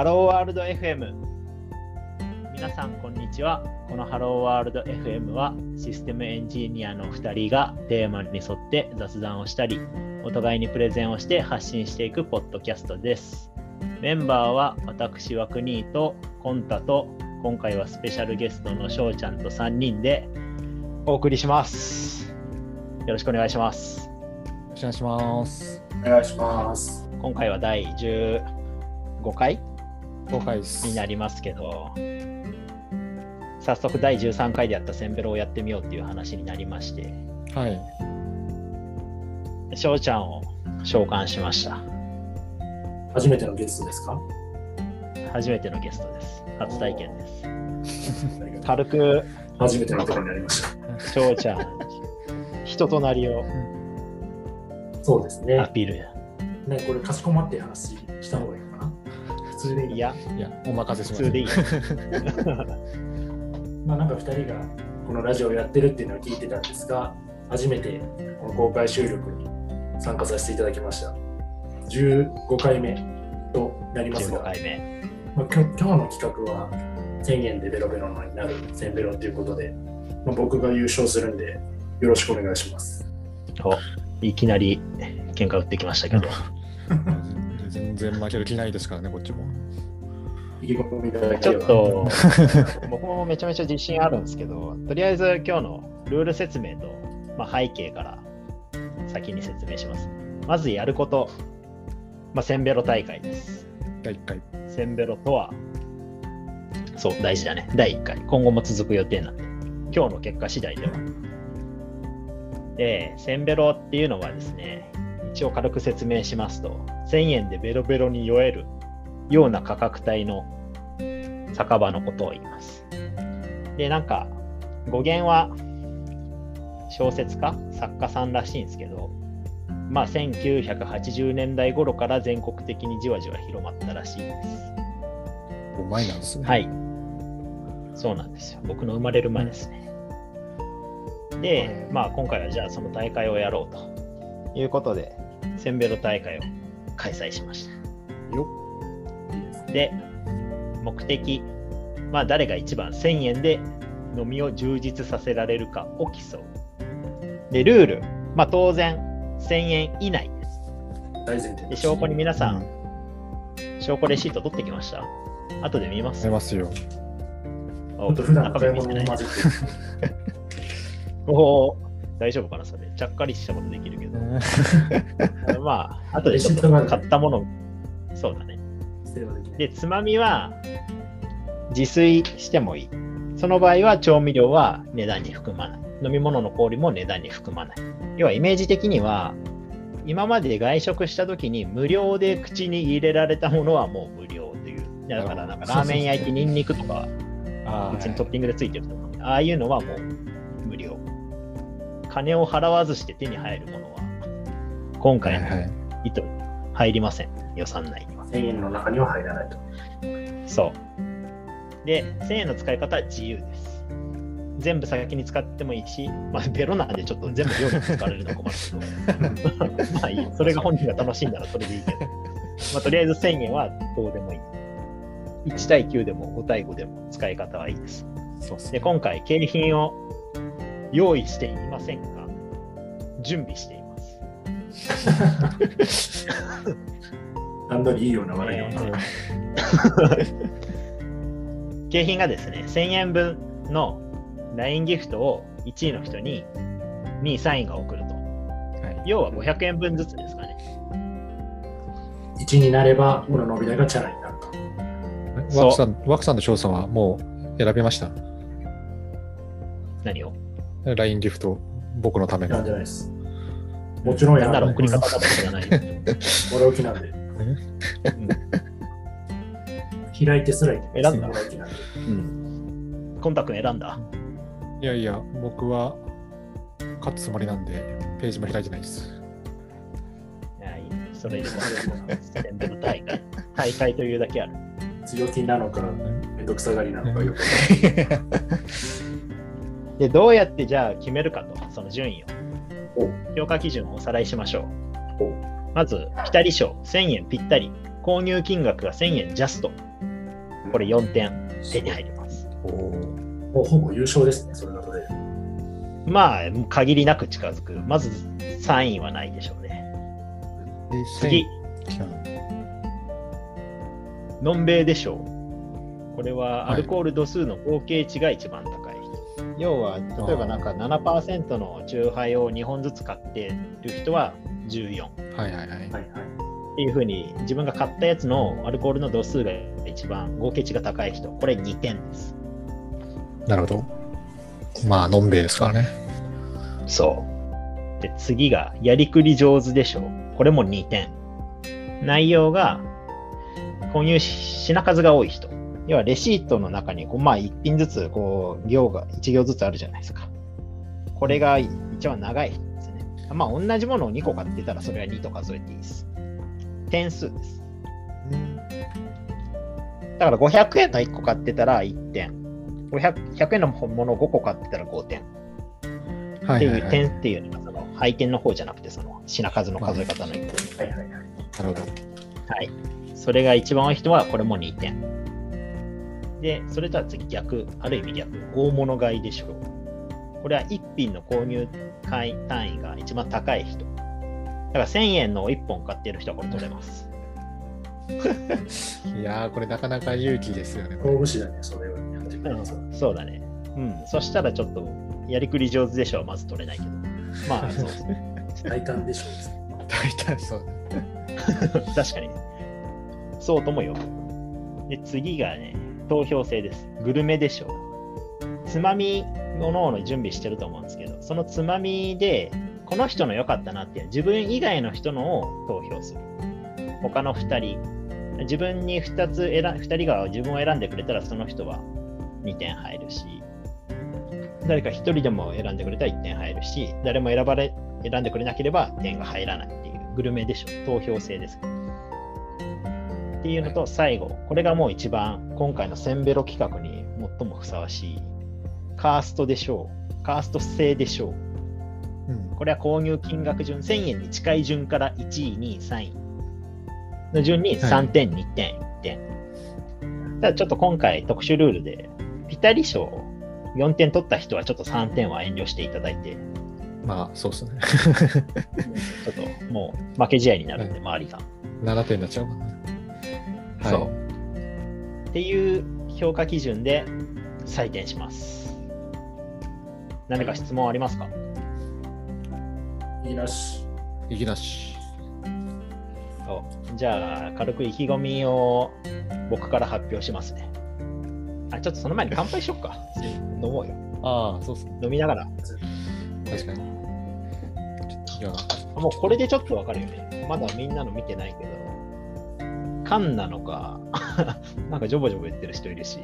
ハローワールド FM 皆さんこんにちは。このハローワールド FM はシステムエンジニアの2人がテーマに沿って雑談をしたりお互いにプレゼンをして発信していくポッドキャストです。メンバーは私ワクニーとコンタと今回はスペシャルゲストの翔ちゃんと3人でお送りします。よろしくお願いします。よろしくお願いします。お願いします。今回は第15回5回です。になりますけど。早速第13回でやったセンベロをやってみようっていう話になりまして。はい。翔ちゃんを召喚しました。初めてのゲストですか？初めてのゲストです。初体験です。軽く初めてのことになりました。翔ちゃん人となりをそうですアね。ピール。ね、これ、かしこまって話した方がいい通でいいいやいや、お任せします。普通でいい まあ、なんか2人がこのラジオをやってるっていうのを聞いてたんですが、初めてこの公開収録に参加させていただきました。15回目となります15が、回目まあ、今日の企画は1000円でベロベロになる1000ベロということで、まあ、僕が優勝するんでよろしくお願いします。おいきなり喧嘩打ってきましたけど全 然負ける気ないですからね、こっちも。ちょっ。と。僕もめちゃめちゃ自信あるんですけどとりあえず今日のルール説明と、まあ、背景から先に説明します。まずやること、まあ、センベロ大会です。第1回。センベロとはそう大事だね。第1回。今後も続く予定なんで。今日の結果次第では。でセンベロっていうのはですね一応軽く説明しますと1000円でベロベロに酔えるような価格帯の酒場のことを言いますでなんか語源は小説家作家さんらしいんですけどまあ1980年代頃から全国的にじわじわ広まったらしいです5枚なんですね。はい。そうなんですよ。僕の生まれる前ですね。で、まあ今回はじゃあその大会をやろうということで、センベロ大会を開催しました。よで、目的、まあ誰が一番1000円で飲みを充実させられるかを競う。で、ルール、まあ当然1000円以内です。大前提で、証拠に皆さん、うん。証拠レシート取ってきました。後で見ます。出ますよ。お本当普段 大丈夫かなそれ。ちゃっかりしたことできるけど。まあ、あとでちょっと買ったもの、そうだね。でつまみは自炊してもいい。その場合は調味料は値段に含まない。飲み物の氷も値段に含まない。要はイメージ的には、今まで外食した時に無料で口に入れられたものはもう無料という。だからなんかラーメン焼いてニンニクとかあ別にトッピングでついてるとか、ああいうのはもう無料。金を払わずして手に入るものは、今はい回のはい。意図入りません。予算内には。1000円の中には入らないと。そう。で、1000円の使い方は自由です。全部先に使ってもいいし、まあ、ベロなんでちょっと全部料理に使われるのは困るけど、まあいい。それが本人が楽しいならそれでいいけど、まあ、とりあえず1000円はどうでもいい。1対9でも5対5でも使い方はいいです。で、そうっすね。今回、景品を用意していませんが、準備しています。段取りいいような悪いような。景品がですね、1000円分の LINE ギフトを1位の人に2位、3位が送ると。はい要は500円分ずつですかね。1になれば、この伸び台がチャラになると。ワクさん、ワクさんと翔さんはもう選びました？何を？LINE ギフト、僕のためのなんじ。ゃないです。もちろんやなんなららない送り方だと知らないよ。俺置きなんで。開いてすらい選んだ。うん。コンタクト選んだ。いやいや、僕は勝つつもりなんで、ページも開いてないです。いやいいねそれでも、全部の大会。大会というだけある。強気なのか、めんどくさがりなのかよくわで、どうやってじゃあ決めるかと、その順位おを。評価基準をおさらいしましょう。おまず、ピタリ賞1000円ぴったり。購入金額が1000円ジャスト。これ4点手に入ります。おお。もうほぼ優勝ですね、それが取れる。まあ、限りなく近づく。まず3位はないでしょうね。次、のんべいでしょう。これはアルコール度数の合計値が一番高い人。要は、例えばなんか7%の酎ハイを2本ずつ買ってる人は14。はいはいはい。っていうふうに自分が買ったやつのアルコールの度数が一番合計値が高い人、これ2点です。なるほど。まあ、のんべいですからね。そう。で、次が、やりくり上手でしょう。これも2点。内容が、購入品数が多い人。要は、レシートの中にこう、まあ、1品ずつ、こう、行が、1行ずつあるじゃないですか。これが一番長い人ですね。まあ、同じものを2個買ってたら、それは2と数えていいです。点数です。だから、500円の1個買ってたら1点。500 100円のものを5個買ってたら5点。っていう。点っていうのがその配点の方じゃなくてその品数の数え方の一個はいはいはい。なるほど。はい。それが一番多い人はこれも2点。で、それとは次逆、ある意味逆、大物買いでしょう。これは1品の購入単位単位が一番高い人。だから1000円の1本買ってる人はこれ取れます。いやー、これなかなか勇気ですよね。これ大虫だね、それをやってくれるやつはそうだね。うん。そしたらちょっとやりくり上手でしょうはまず取れないけど。まあ、そうですね。大胆でしょうね。大体そうだ。確かに。そうとも呼ぶ。で、次がね、投票制です。グルメでしょう。つまみ、おのおの準備してると思うんですけど、そのつまみで、この人の良かったなっていう、自分以外の人のを投票する。他の2人。自分に2つ選、2人が自分を選んでくれたら、その人は2点入るし、誰か1人でも選んでくれたら1点入るし、誰も選ばれ、選んでくれなければ点が入らないっていう、グルメでしょ。投票制です。っていうのと、最後、これがもう一番、今回のセンベロ企画に最もふさわしい、カーストでしょう。カースト制でしょう。うん。これは購入金額順、1000円に近い順から1位、2位、3位の順に3点、2点、1点。ただちょっと今回特殊ルールで、ピタリ賞4点取った人はちょっと3点は遠慮していただいて、まあ、そうですね。ちょっともう負け試合になるんで、周りが。7点になっちゃうもんね。はい。そう。っていう評価基準で採点します。何か質問ありますか？いいなし。いきなし。そうじゃあ、軽く意気込みを僕から発表しますね。あ、ちょっとその前に乾杯しよっか。飲もうよ。ああ、そうですね。飲みながら。確かに。いや、あもうこれでちょっとわかるよね。まだみんなの見てないけど、缶なのか、なんかジョボジョボ言ってる人いるし、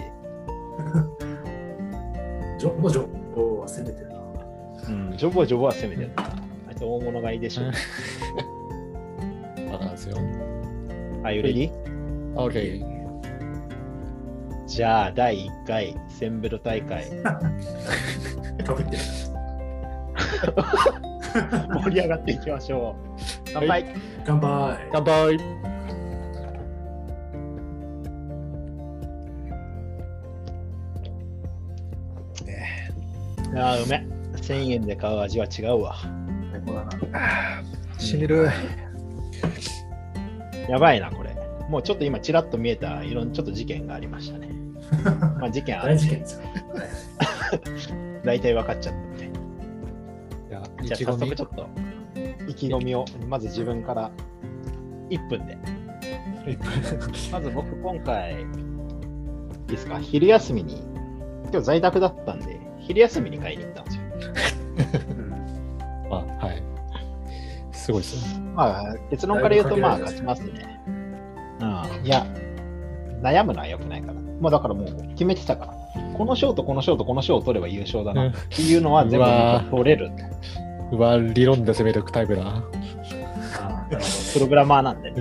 ジョボジョボは攻めてるな。うん、ジョボジョボは攻めてるな。あいつ大物買いでしょ。わかんですよ。あ、you ready? OK。じゃあ、第1回センベロ大会、かぶってる。盛り上がっていきましょう。乾杯、乾杯。乾杯あーうめ。1000円で買う味は違うわ。最高だな。しみる。やばいな、これ。もうちょっと今、ちらっと見えた、いろんなちょっと事件がありましたね。まあ、事件あ大事件ですよ。大体分かっちゃったみたいな。いや、意じゃあ、早速ちょっと、意気込みを、まず自分から1分で。まず僕、今回、いいですか、昼休みに、今日在宅だったんで、昼休みに買いに行ったんですよ。うんあ、はい。すごいですね。まあ、結論から言うと、まあ、勝ちますね。うん。いや、悩むのは良くないから。まあ、だからもう決めてたから。この賞とこの賞とこの賞を取れば優勝だなっていうのは全部取れる。うわ、理論で攻めるタイプだ。なプログラマーなんで。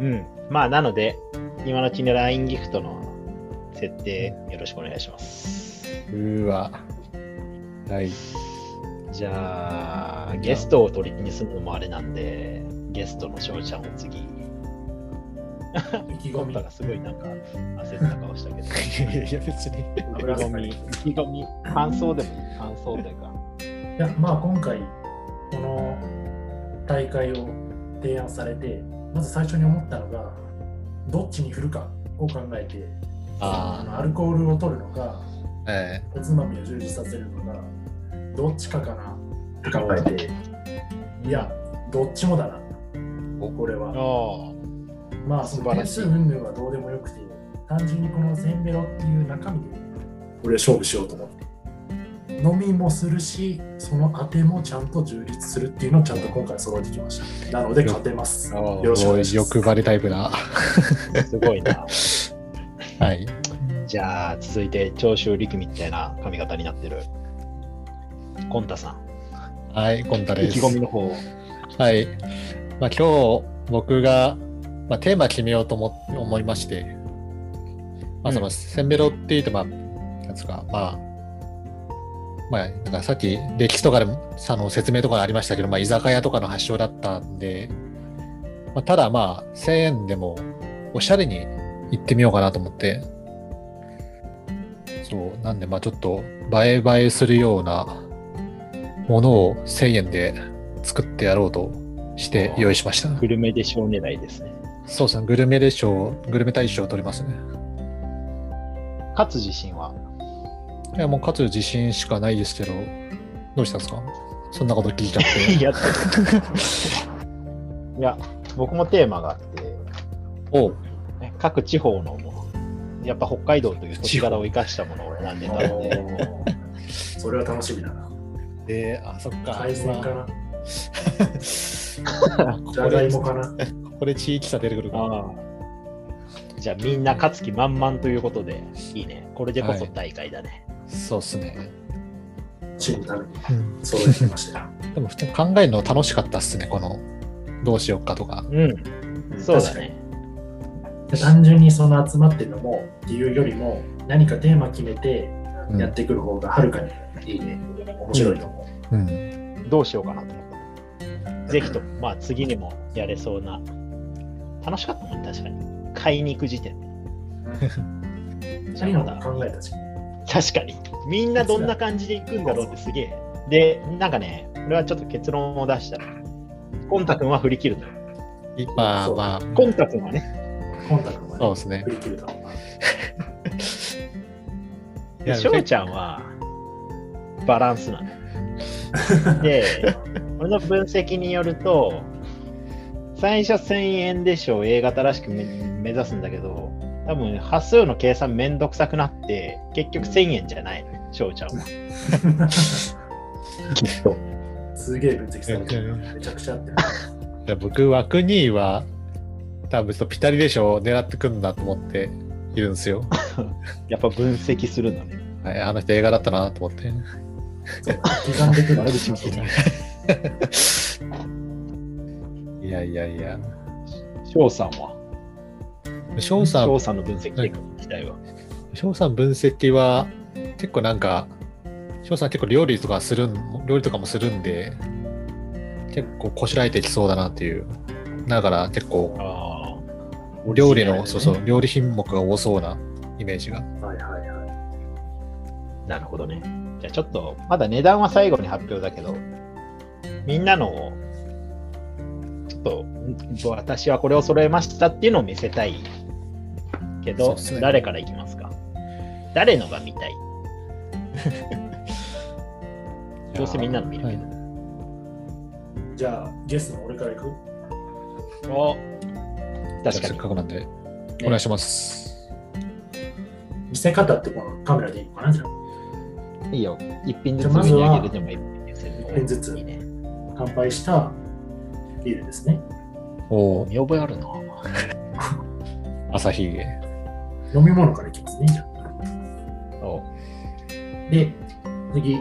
うん。まあ、なので、今のうちに LINE ギフトの設定よろしくお願いします。うーわ。はい。じゃあ、ゲストを取りにするのもあれなんで、ゲストの翔ちゃんを次。意気込み。がすごいなんか焦った顔したけど。いやいや、別に。意気込み、意気込み、感想でも感想というか。いや、まあ今回、この大会を提案されて、まず最初に思ったのが、どっちに振るかを考えて、あアルコールを取るのか、あ、えおつまみを充実させるのか、どっちかかなって考えて、いや、どっちもだな、これは。あまあ、その点数云々はどうでもよくて、単純にこのせんべろっていう中身で、俺は勝負しようと思って。飲みもするし、その当てもちゃんと充実するっていうのをちゃんと今回揃えてきました。なので勝てます。あよろしくお願いします。欲張りタイプな。あ、すごいな。はい。じゃあ、続いて、長州力みたいな髪型になってる、コンタさん。はい、コンタ意です。気込みの方。はい。まあ、今日、僕が、まあ、テーマ決めようと思思いまして、まあ、その、うんセンベロっていうと、まあ、なんですか、まあ、まあ、なんかさっき歴史とかでもあの説明とかありましたけど、まあ、居酒屋とかの発祥だったんで、まあ、ただまあ、1000円でもおしゃれに行ってみようかなと思って、そう、なんでまあちょっと映え映えするようなものを1000円で作ってやろうとして用意しました。グルメでしょう狙いですね。そうですね、グルメで賞、グルメ大賞を取りますね。勝つ自信は？いや、もう勝つ自信しかないですけど、どうしたんですか？そんなこと聞いちゃって。いや、いや、僕もテーマがあって、おうね各地方のもの、やっぱ北海道という土地柄を生かしたものを選んでたので、それは楽しみだな。えー、あ、そっか。海鮮かなこじゃがいれ、もかなこれ地域差出てくるかじゃあみんな勝つ気満々ということで、いいね。これでこそ大会だね。そうっすね。チームのためにてきましたよ。でも普通に考えるの楽しかったっすね、この、どうしようかとか。うん、そうだね。で単純にその集まってるのもっていうよりも何かテーマ決めてうんやってくる方がはるかにいいね。面白いと思う。うん。どうしようかなと思った。ぜひとも、まあ次にもやれそうな。楽しかったもんね、確かに。買いに行く時点で。二人の考えたし。確かに。みんなどんな感じで行くんだろうってすげえ。で、なんかね、これはちょっと結論を出したら、コンタ君は振り切るのよ。いまあまあ、コンタ君はね、コンタクトそうですね振。り切るだろうな。翔ちゃんはバランスなの。で、俺の分析によると、最初1000円でしょ、A 型らしく目目指すんだけど、多分端数の計算めんどくさくなって、結局1000円じゃないのよ、翔ちゃんは。きっと。すげえ分析されてるな。めちゃくちゃあって僕、枠2位は、多分ピタリでしょ狙ってくんだと思っているんですよ。やっぱ分析するんだね。はい、あの人映画だったなと思って。いやいやいや。翔さんは？翔さん翔、さんの分析結果聞きたいわ。翔さん分析は、結構なんか、翔さん結構料理とかするん、料理とかもするんで、結構こしらえてきそうだなっていう。だから結構。料理の、ねそうそう、料理品目が多そうなイメージが。はいはいはなるほどね。じゃあちょっと、まだ値段は最後に発表だけど、みんなのを、ちょっと、ん私はこれを揃えましたっていうのを見せたいけど、ね誰からいきますか？誰のが見たい？どうせみんなの見るけど。い。じゃあ、ゲストの俺からいく？お確かにせっ。かくなんで、お願いします。見せ方ってこのカメラでいいのかなじゃあ、いいよ。一品ずつ見上げるでも一品ずつ一品ずついいね。乾杯したビールですね。おー見覚えあるな。朝日へ。飲み物からいきますね。じゃおあで、次、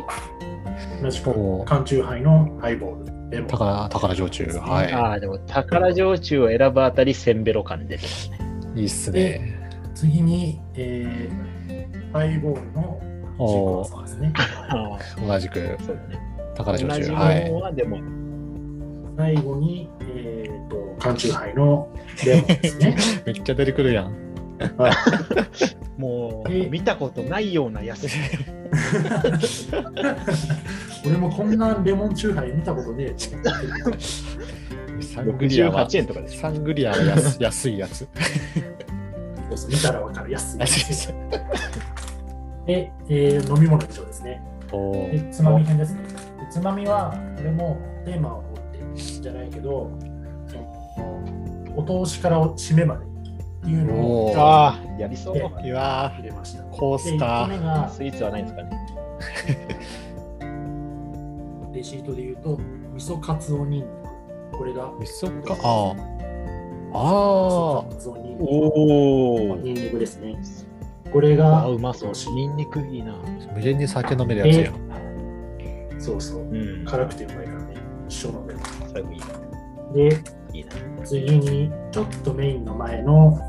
同じく缶チューハイのハイボール。宝、宝焼酎。はい。ああ、でも宝焼酎を選ぶあたり、せんべろ感出てますね。いいっすね。次に、えー、ハイボールのおーですね。同じくそうだね。宝焼酎。はいの。はでも、最後に、えー、と缶チューハイのレモンですね。めっちゃ出てくるやん。もうえ見たことないような安さ。俺もこんなレモンチューハイ見たことねえサングリアは68円とかで。サングリアは安安いやつ。そうそう見たらわかる安い。安いやつで、えー飲み物以上ですね。おで、つまみ編ですね。でつまみは、これもテーマを持ってじゃないけど、お通しから締めまでいうのをああ、やりそう。いや入れました。ーコーで、スタ1個目ー。がスイーツはないんですかね。レシートで言うと、味噌カツオニンニク。これが味噌か？ああ。あ味噌カツオニンニクおお。ニンニクですね。これあがうまそうお通し。ニンニクいいな。あ。無限に酒飲めるやつや。そうそう。うん。辛くてうまいからね。一緒飲める。最後いいな。で、いいな。次に、ちょっとメインの前の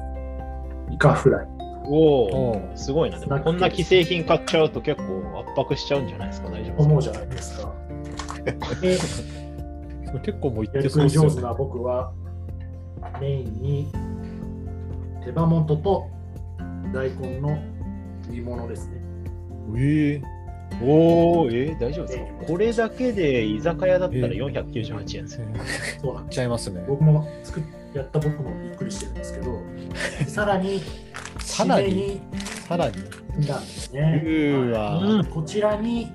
イカフライ。おおお、すごいな。でもこんな既製品買っちゃうと結構圧迫しちゃうんじゃないですか、大丈夫思うですじゃないですか。結構もういってそうですよね。上手な僕はメインに手羽元と大根の煮物ですね。ええか。おお、えー、大丈夫ですか？ええこれだけで居酒屋だったらええ498円ですよ。そうなんです。いっちゃいますね。僕も作っやった僕もびっくりしてるんですけど、さらに、さらに？締めにさらに？なんですね。うーわうんこちらに、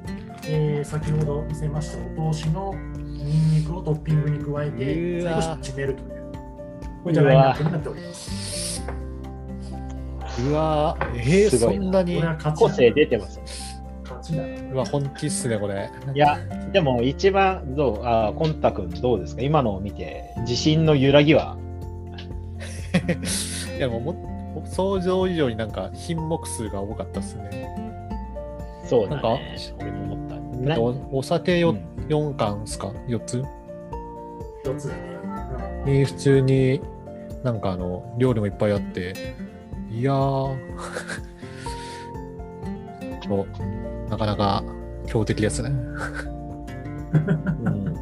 えー先ほど見せましたお通しのニンニクをトッピングに加えうて、最後締めるという。これじゃラインナップになっております。うわーえー、すごいなそんなに？個だ性出てますね。うわ、本気っすね、これ。いや、でも一番どう、あーコンタ君どうですか？今のを見て、自信の揺らぎはいや、もうも、想像以上になんか品目数が多かったっすね。そうだなんかね。俺も思った。だっておお酒よ、うん4缶っすか ?4 つ？一つだね。に普通になんかあの料理もいっぱいあっていやー そうなかなか強敵ですねうん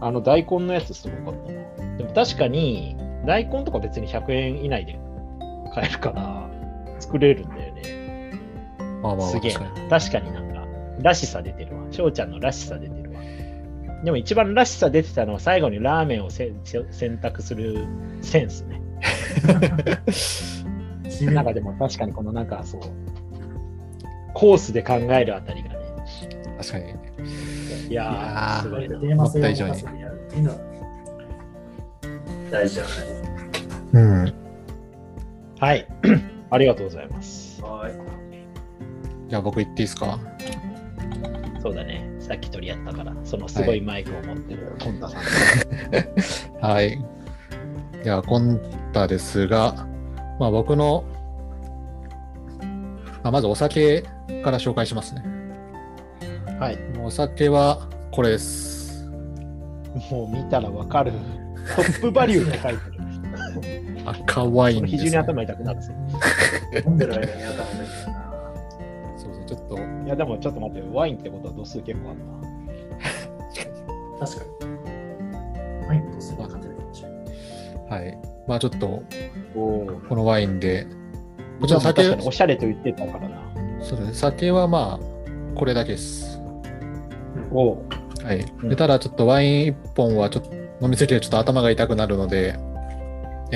あの大根のやつすごかったな。でも確かに大根とか別に100円以内で買えるから作れるんだよね。まあまあすげえ確かにな。んからしさ出てるわ。翔ちゃんのらしさ出てるわ。でも一番らしさ出てたのは最後にラーメンをせせ選択するセンスね。なんかでも確かにこのなんかそう、コースで考えるあたりがね。確かにいやいやーー、すごいな。テーマ性を持たせてやるっていうのは大事じゃない。うんはい。ありがとうございます。はい。じゃあ僕言っていいですか？そうだね。さっき取り合ったから、そのすごいマイクを持ってるコンタさん。はいじゃあコンタですがまあ僕の、まあ、まずお酒から紹介しますねはい。お酒はこれですもう見たらわかる。トップバリューって書いてる。赤ワインです、非常にね、頭痛くなるんですよ。飲んでる間に頭が痛いな。そうそうちょっといや、でもちょっと待って、ワインってことは度数結構あるな。確かに。はい、どうせ分かってるかもしれない。はいまあちょっとおこのワインでもちろん確酒おしゃれと言ってたからな。そうですね酒はまあこれだけですおはい、うただちょっとワイン1本はちょっと飲みすぎてちょっと頭が痛くなるので、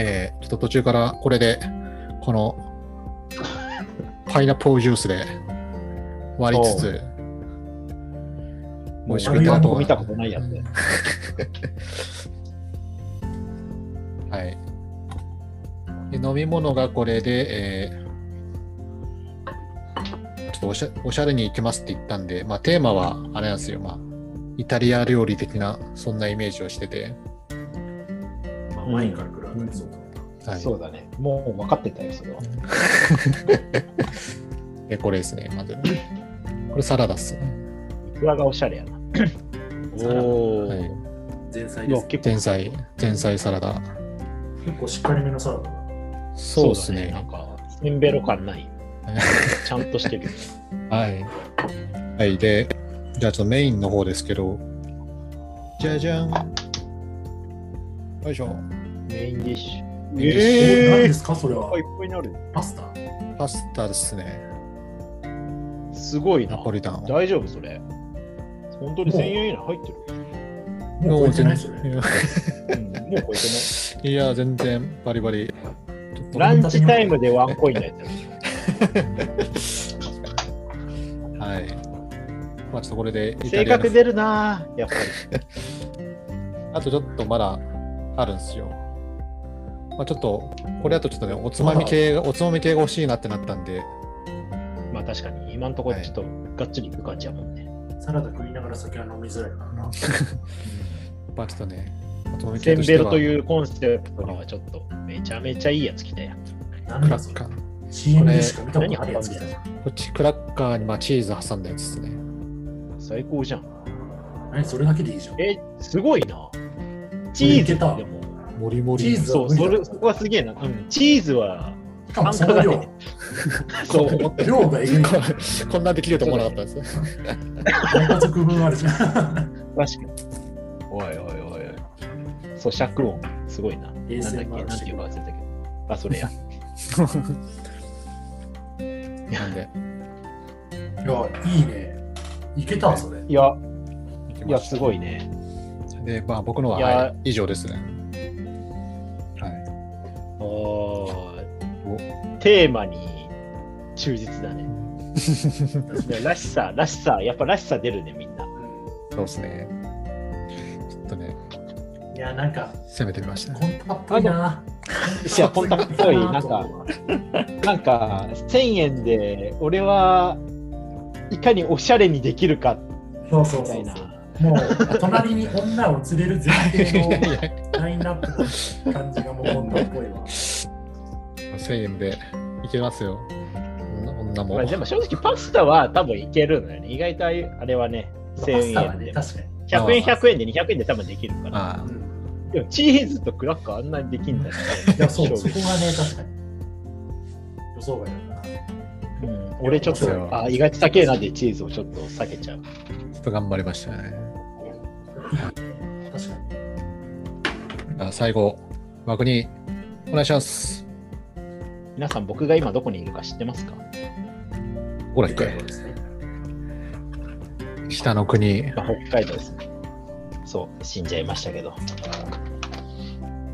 えーちょっと途中からこれでこの パイナップルジュースで割りつつ美味しくいただこう見たことないやつで。はい。で飲み物がこれで、えーちょっとおしゃおしゃれに行きますって言ったんで、まあ、テーマはあれなんですよ、まあ、イタリア料理的なそんなイメージをしてて、まあ、ワインから来るあたりそうだった。はい、そうだね。もう分かってたよ、それは。でこれですね、まず。これサラダっすね。いくらがおしゃれやな。おお、はい、前菜です。前菜、前菜サラダ。結構しっかりめのサラダだ。そうですね。なんか、せんべろ感ない。ちゃんとしてる。はい。はい。で、じゃあちょっとメインの方ですけど、じゃじゃん。はよいしょ。メインディッシュ。え何えですかそれはー、いっぱいになる。パスタ？パスタですね。すごいなナ。ポリタン。大丈夫それ。本当に1000円以内入ってる。もう超えてないそれうん、もう超えて いや、全然バリバリ。ランチタイムでワンコインのやつ。はい。まあちょっとこれで性格出るなやっぱり。あとちょっとまだあるんですよ。まあちょっと、これだとちょっとね、おつまみ系が、おつまみ系が欲しいなってなったんで、まあ確かに、今のところちょっとがっつりいく感じやもんね。サラダ食いながら酒は飲みづらいからな まあちょっとね、おつまみ系としては、センベロというコンセプトにはちょっとめちゃめちゃいいやつ来たやん。なんだそれクラッカー。CM でしか見たことないやつ来たこっちクラッカーにまあチーズ挟んだやつですね。最高じゃん。何それだけでいいじゃんえ、すごいな。チーズでも。もりもり。チーズそう、それそこはすげえな。うん、チーズは、しかもその量 そう思った。量がえぐいこ こんなできると思わなかったです。大家族分あるじゃん確かに。おいおいおいおい。咀嚼音、すごいな。なんだっけ、なんていうか忘れたけど。あ、それや。なんで、いやいいねいけたそれいや、いや、すごいね。たで、まあ僕のは、いやはい、以上ですね。テーマに忠実だね。いやらしさ、らしさ、やっぱらしさ出るね、みんな。そうですね。ちょっとね、いやなんか攻めてみましたね。コンタっぽいないやコンタっぽいなんかなんか、1000円で、俺はいかにおしゃれにできるかそうそうみたいな。そうそうもう隣に女を連れる前提のラインナップの感じがもうコンタっぽいわ1000円でいけますよ。女女も。まあ、でも正直パスタは多分いけるのよね。意外とあれはね、パス1000タは円で。ね確かに100円、100円で200円で多分できるから。でもチーズとクラッカーあんなにできんだね。いやそうそこがね確かに予想外だったなうん、俺ちょっと、あ、意外と高えなでチーズをちょっと避けちゃう。ちょっと頑張りましたね。確かにあ最後、枠にお願いします。皆さん、僕が今どこにいるか知ってますか？ほら、一回。北の国。まあ、北海道ですね。そう、死んじゃいましたけど。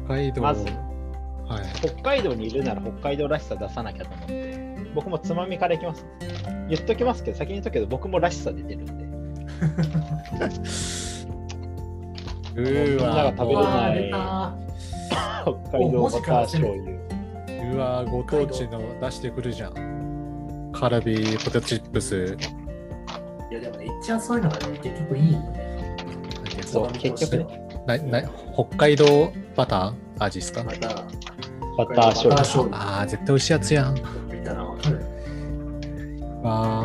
北海道。まずはい。北海道にいるなら北海道らしさ出さなきゃと思って、僕もつまみからいきます。言っときますけど、先に言っとくけど、僕もらしさ出てるんで。うみんなが食べれうわーない北海道バター醤油。うわ、ご当地の出してくるじゃん。カルビー、ポテトチップス。いやでもね一応そういうのがね結局いいよねそう、結局ね、なな北海道バター味ですか？バター醤油。バター醤油ああ、絶対美味しいやつやん。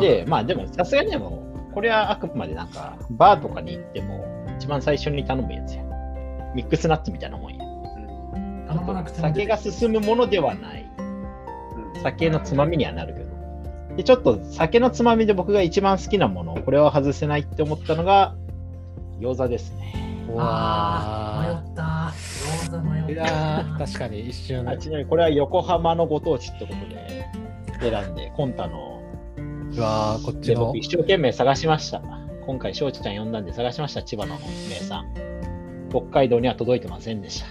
で、まあでも、さすがにでも、これはあくまでなんか、バーとかに行っても、一番最初に頼むやつや。ミックスナッツみたいなもんや。頼まなくても酒が進むものではない。うん酒のつまみにはなるけど。で、ちょっと酒のつまみで僕が一番好きなもの、これは外せないって思ったのが、餃子ですね。あーわ迷った餃子迷った確かに一瞬あちなみにこれは横浜のご当地ってことで選んで、コンタの。うわーこっちので僕一生懸命探しました。今回、翔ちゃん呼んだんで探しました、千葉の名産。北海道には届いてませんでした。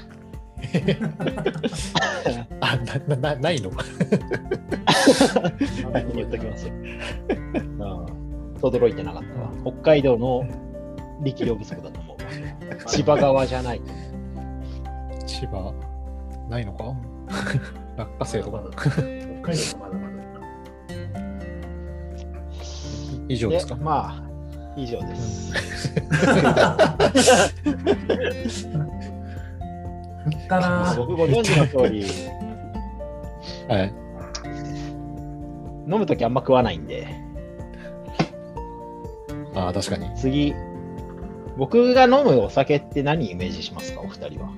あなななないの？言っときます？よ。うん。轟いてなかったわ。北海道の力量不足だと思う。千葉側じゃない。千葉？ないのか？落花生とか？北海道はまだまだ以上ですか？まあ、以上です。僕ご存知の通り、はい。飲むときあんま食わないんで、ああ確かに。次、僕が飲むお酒って何イメージしますか、お二人は。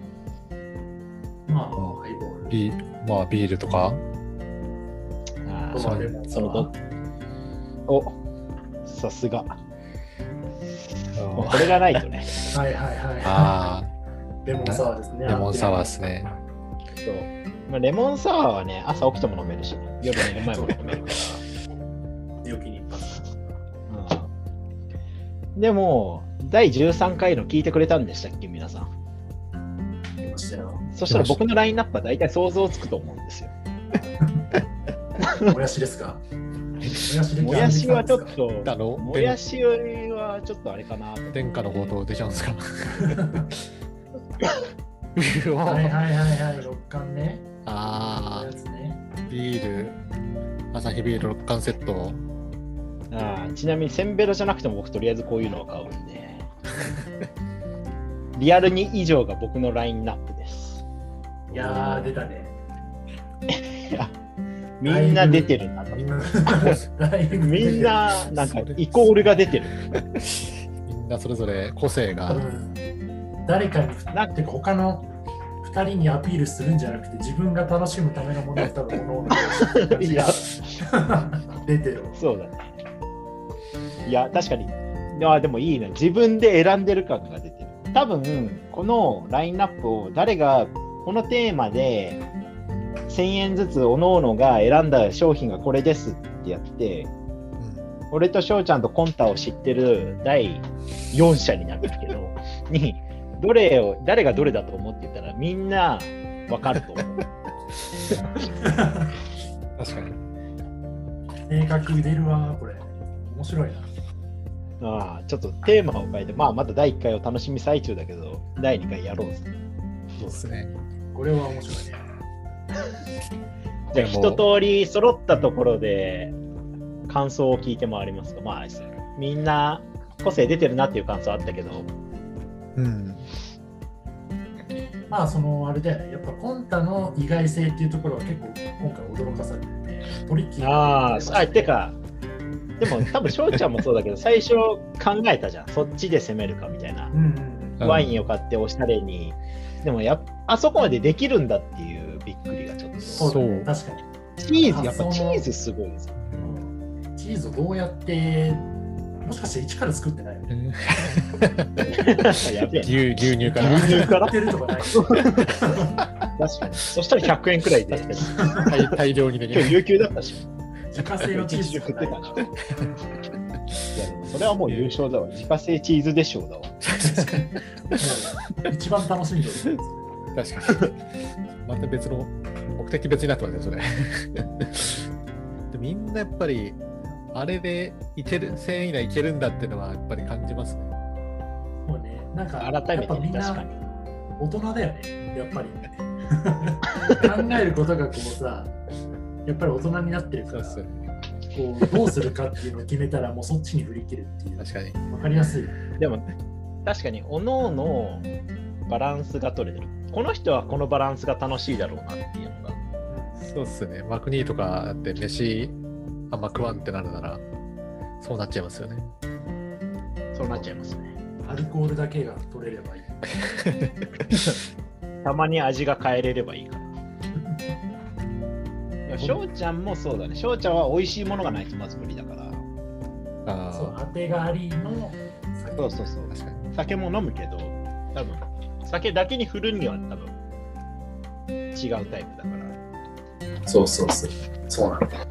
まあハイボール。ビまあビールとか。ああそのどおさすが。これがないとね。はいはいはいあレモンサワーですね。レモンサワーですね。そうまあ、レモンサワーはね、朝起きても飲めるし、夜寝る前も飲めるから。寝起きに一発。うんでも、第13回の聞いてくれたんでしたっけ、皆さん。来ましたよ。そしたら僕のラインナップは大体想像つくと思うんですよ。もやしですか？もやしはちょっと。と、あの、もやしはちょっとあれかなと。天下の強盗出ちゃうんですかはいはいはいはい、六巻ね。あやつね。ー、ビール、アサヒビール6缶セット。ああちなみにセンベロじゃなくても僕とりあえずこういうのを買うんで。リアルに以上が僕のラインナップです。いやー、出たね。いや、みんな出てるなと。みんな、な、なんかイコールが出てる。みんなそれぞれ個性が多。分誰かに、なんていうか他の2人にアピールするんじゃなくて、自分が楽しむためのものを多分、ものをいや 出てる。そうだね。いや、確かに。いや、でもいいね。自分で選んでる感が出てる。多分、このラインナップを誰が、このテーマで、1000円ずつ、おのおのが選んだ商品がこれですってやって、俺と翔ちゃんとコンタを知ってる第4社になるんですけど、に、どれを、誰がどれだと思って言ったら、みんなわかると思う。確かに。性格出るわ、これ。面白いな。ああ、ちょっとテーマを変えて、まあ、まだ第1回を楽しみ最中だけど、第2回やろうぜ。そうですね。これは面白いね。じゃあ、一通り揃ったところで、感想を聞いて回りますか？まあ、みんな個性出てるなっていう感想あったけど、うん。まあ、そのあれだよね。やっぱコンタの意外性っていうところは結構今回驚かされてて、トリッキーなああ、てか、でも多分翔ちゃんもそうだけど、最初考えたじゃん。そっちで攻めるかみたいな。うんうんうんワインを買っておしゃれに。でもやっあそこまでできるんだっていうびっくり。そうだね確かに。チーズ、やっぱチーズすごいですよ。うんチーズをどうやって、もしかして一から作ってないよね。牛牛乳から牛乳から？売ってるとかない。確かに。そしたら100円くらいで。大大量にできる。今日有給だったし。自家製のチーズ食ってたそれはもう優勝だわ。自家製チーズでしょうだわ。一番楽しみですよ。確かに。また別の、目的別になってますね、それ。でみんなやっぱり、あれでいける、1000円以内いけるんだっていうのはやっぱり感じますね。もうね、なんか、改めてね、やっぱみんな確かに。大人だよね、やっぱり。考えることがこうさ、やっぱり大人になってるから、そうっすよね。こうどうするかっていうのを決めたら、もうそっちに振り切るっていう、確かに。わかりやすい。でも、確かに、おのおのバランスが取れてる。この人はこのバランスが楽しいだろうなっていう。そうっすね。マクニーとかだって飯あんま食わんってなるなら、そうなっちゃいますよね。そうなっちゃいますね。アルコールだけが取れればいい。たまに味が変えれればいいから。いや翔ちゃんもそうだね。翔ちゃんは美味しいものがないとまず無理だから。そう、あ当てがありの酒そうそうそうあ、。確かに。酒も飲むけど、多分酒だけに振るには多分違うタイプだから。そうそうそう。そうなんだ。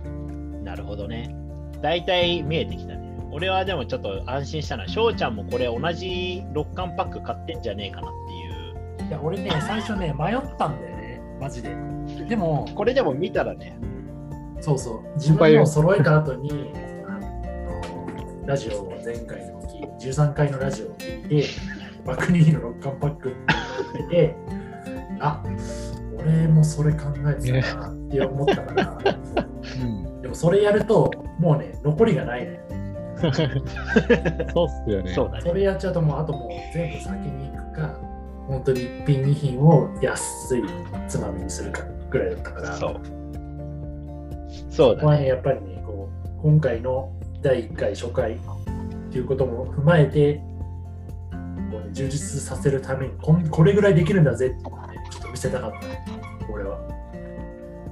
なるほどね。大体見えてきたね。俺はでもちょっと安心したのは、翔ちゃんもこれ同じ6缶パック買ってんじゃねえかなっていう。いや、俺ね、最初ね、迷ったんだよね、マジで。でも、これでも見たらね、そうそう、自分のを揃えた後に、ラジオを前回の聞い13回のラジオを聞いて、バクニーの6缶パックって言ってて、あ俺もそれ考えてたなって思ったから、でもそれやると、もうね、残りがないね。そうっすよね。そね。それやっちゃうと、もうあともう全部先に行くか、本当に1品2品を安いつまみにするかぐらいだったから。そう。そうだね。ここはね、やっぱりね、こう今回の第1回初回っていうことも踏まえて、こうね、充実させるためにこん、これぐらいできるんだぜって見せたかった、俺は。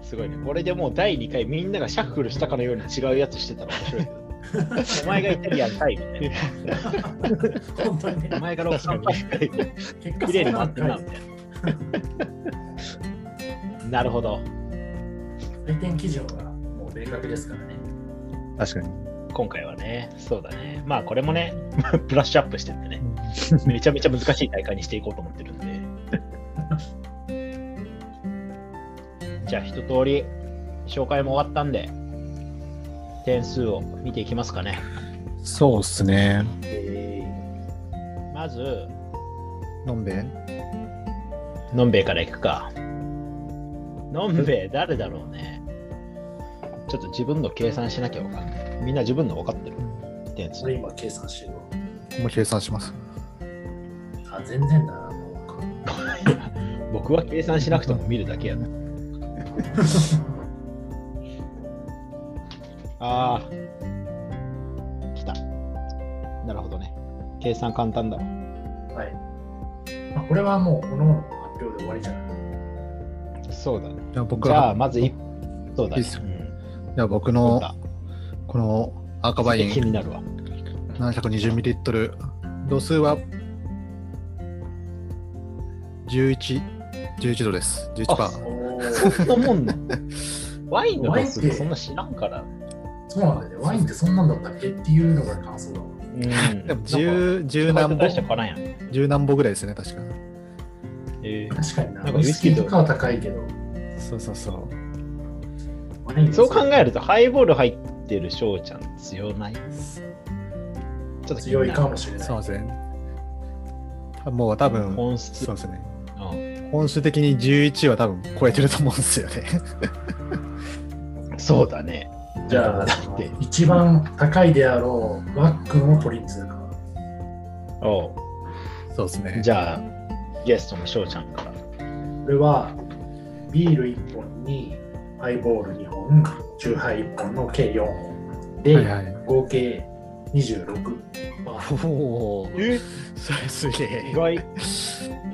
すごいね。これでもう第2回みんながシャッフルしたかのように違うやつしてたら面白いけど。お前がイタリアンかいみたいな。本当にねお。前がロッカーかい。結果綺麗に回ってんな、みたいな。なるほど。採点基準はもう明確ですからね。確かに。今回はね、そうだね。まあこれもね、ブラッシュアップしてってね、めちゃめちゃ難しい大会にしていこうと思ってるんで。じゃあ一通り紹介も終わったんで、点数を見ていきますかね。そうっすね。まず、飲んで。のんべえからいくか。のんべえ誰だろうね。ちょっと自分の計算しなきゃわかんない。みんな自分の分かってる？点数今計算してるわ。もう計算します。あ、全然だな。もう 僕は計算しなくても見るだけやな。ああ。来た。なるほどね。計算簡単だわ。はい。まあ、これはもう、この発表で終わりじゃない。そうだね。じゃあ僕じゃあ、は、まず一そうだね。じゃあ僕のだこの赤ワイン気になるわ。720ml、度数は？11、11度です。11%。そんなもんな。ワインの度数ってワインってそんな知らんから。そうなんだよね。ワインってそんなんだったっけっていうのが感想だわ。うん。でも10、10何大した歩、変わらんやん。10何歩ぐらいですね、確か。えー確かにな。なんかウイスキーとかは高いけど、そうそうそう。そう考えると、ハイボール入ってる翔ちゃん強ない？ちょっと強いかもしれない。そうですね。もう多分、本質そうですね。うん本数的に11は多分超えてると思うんですよね。そうだね。じゃあだって、一番高いであろうワックンを取りにするか。おうそうですね。じゃあ、ゲストの翔ちゃんから。これは、ビール1本にハイボール2本、チューハイ1本の計4本で、はいはい。合計26。まあおお、え？それすげえ意。外。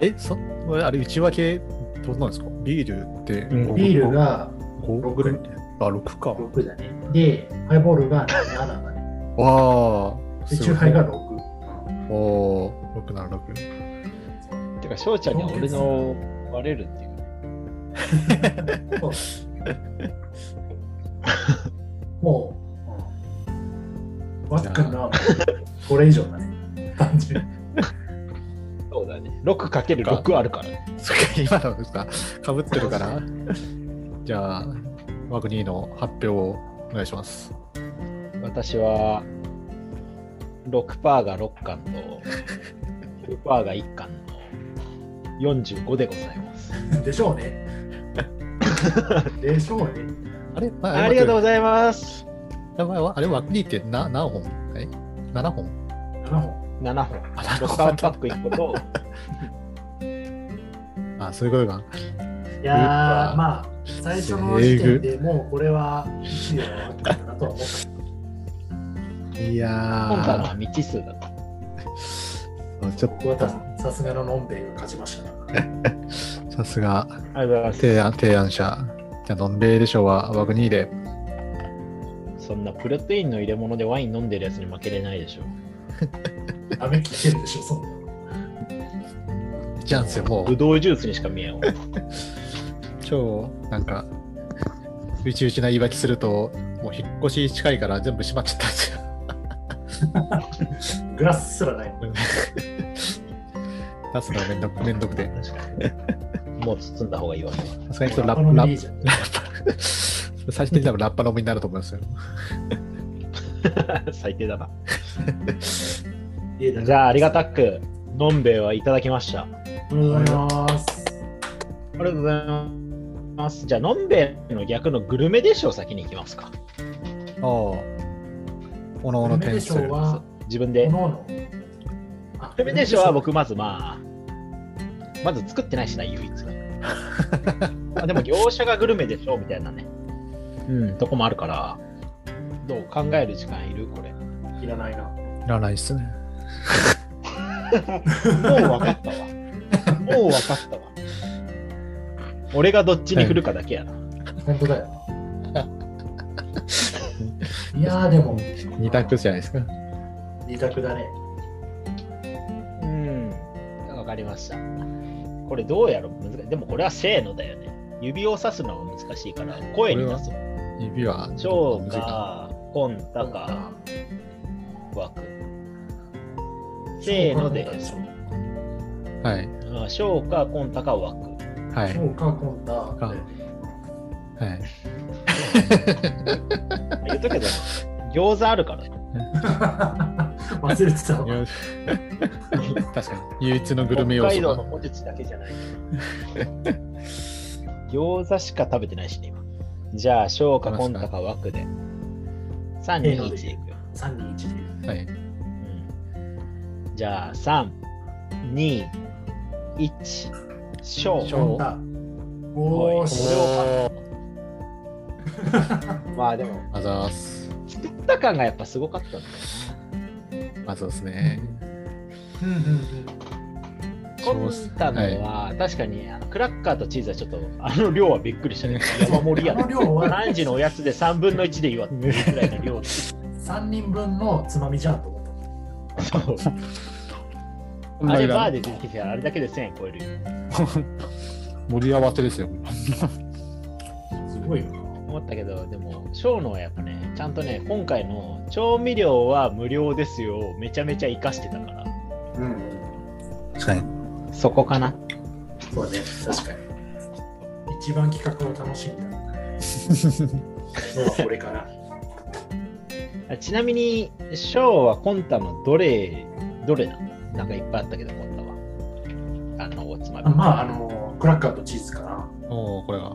え、そあれ、内訳、どうなんですか？ビールって、うんごビールが5ぐらいあ、6か。6だね。で、ハイボールが7だね。わあ。で、チューハイが6。おおー、6なら6。てか、翔ちゃんには俺の割れるっていう。もう、うん、ワックンのはこれ以上だね。単純に。そうだね。6×6 あるから。そっか、今のですか、かぶってるから。じゃあ、ワグニーの発表をお願いします。私は、6%が6巻と、9%が1巻の45でございます。でしょうね。でしょうね。あれ、まありがとうごうざいます。あれ、あれ？ワグニーってな何本？え ?7 本？7本。7本。あ6巻パック1個と、あ、そういうことか。いやー、まあ、最初の時点でもうこれは1位だなとは思った。いやー本棚は未知数だと。ちょっ僕はたさすがののんべいが勝ちましたな。と、さすが、ありがとうございます。提案、提案者。じゃあ、ノンベイでしょうは、ワグニーで。そんなプロテインの入れ物でワイン飲んでるやつに負けれないでしょ。ダメ切ってるでしょ、そんなの。チャンスよ、もうブ、ドウジュースにしか見えんわ。超、なんか、うちうちな言い訳すると、もう引っ越し近いから全部閉まっちゃったんですよ。グラスすらない。出すのがめんどくめんどくて。確かに。もう包んだ方がいいわ。さすがにちょっとララッパ最終的に多分ラッパ飲みになると思いますよ。最低だな。じゃあ、ありがたく、のんべえはいただきました。ありがとうございます。ありがとうございます。じゃあ、のんべえの逆のグルメでしょ先に行きますか。ああ。おのおの点数は、自分で。おのおの。あグルメでしょは僕、まずまあ、まず作ってないしな、唯一。あでも、業者がグルメでしょみたいなね。うん、とこもあるから、どう考える時間いるこれ。もいらないな。いらないっすね。う分かったわ。もう分かったわ。俺がどっちに振るかだけやな。本当だよ。いやーでも、二択じゃないですか。二択だね。うん。わかりました。これどうやろう？難しい。でもこれはせーのだよね。指をさすのは難しいから、声に出す。指は。小むずいかか、コンタか、枠。せーので、はい。あ小か、コンタか、枠。はい。そうか、コンタ。はい。言っとくけど、餃子あるからね。忘れてたわ。よし確かに。唯一のグルメ要北海道の素ポテチだけじゃない。餃子しか食べてないしね、今。じゃあ、小か、コンタか、枠で。3、2、1でいくよ。3、2、1で。が。はい。うんじゃあ、3、2、1、小。小コンタ。おーし。まあでも、あざーす。作った感がやっぱすごかったんだよあそうですね。うんうんうん。な。コンタのは、確かにあのクラッカーとチーズはちょっと、あの量はびっくりしたね。山盛りやあの量は何時のおやつで3分の1でいいわっていうくらいの量。3人分のつまみじゃんと思った。そうあれバーで出てきてあれだけで1000円超えるよ。盛り合わせですよ。すごいよな。思ったけど、でも、ショーのはやっぱね、ちゃんとね、今回の調味料は無料ですよ、めちゃめちゃ活かしてたから、うん。確かに。そこかな。そうね、確かに。一番企画を楽しんだ のはこれから。あちなみに、ショーはコンタのどれ、どれなの？なんかいっぱいあったけど、コンタは。あの、おつまみ。あまあ、あの、クラッカーとチーズかな。おおこれが。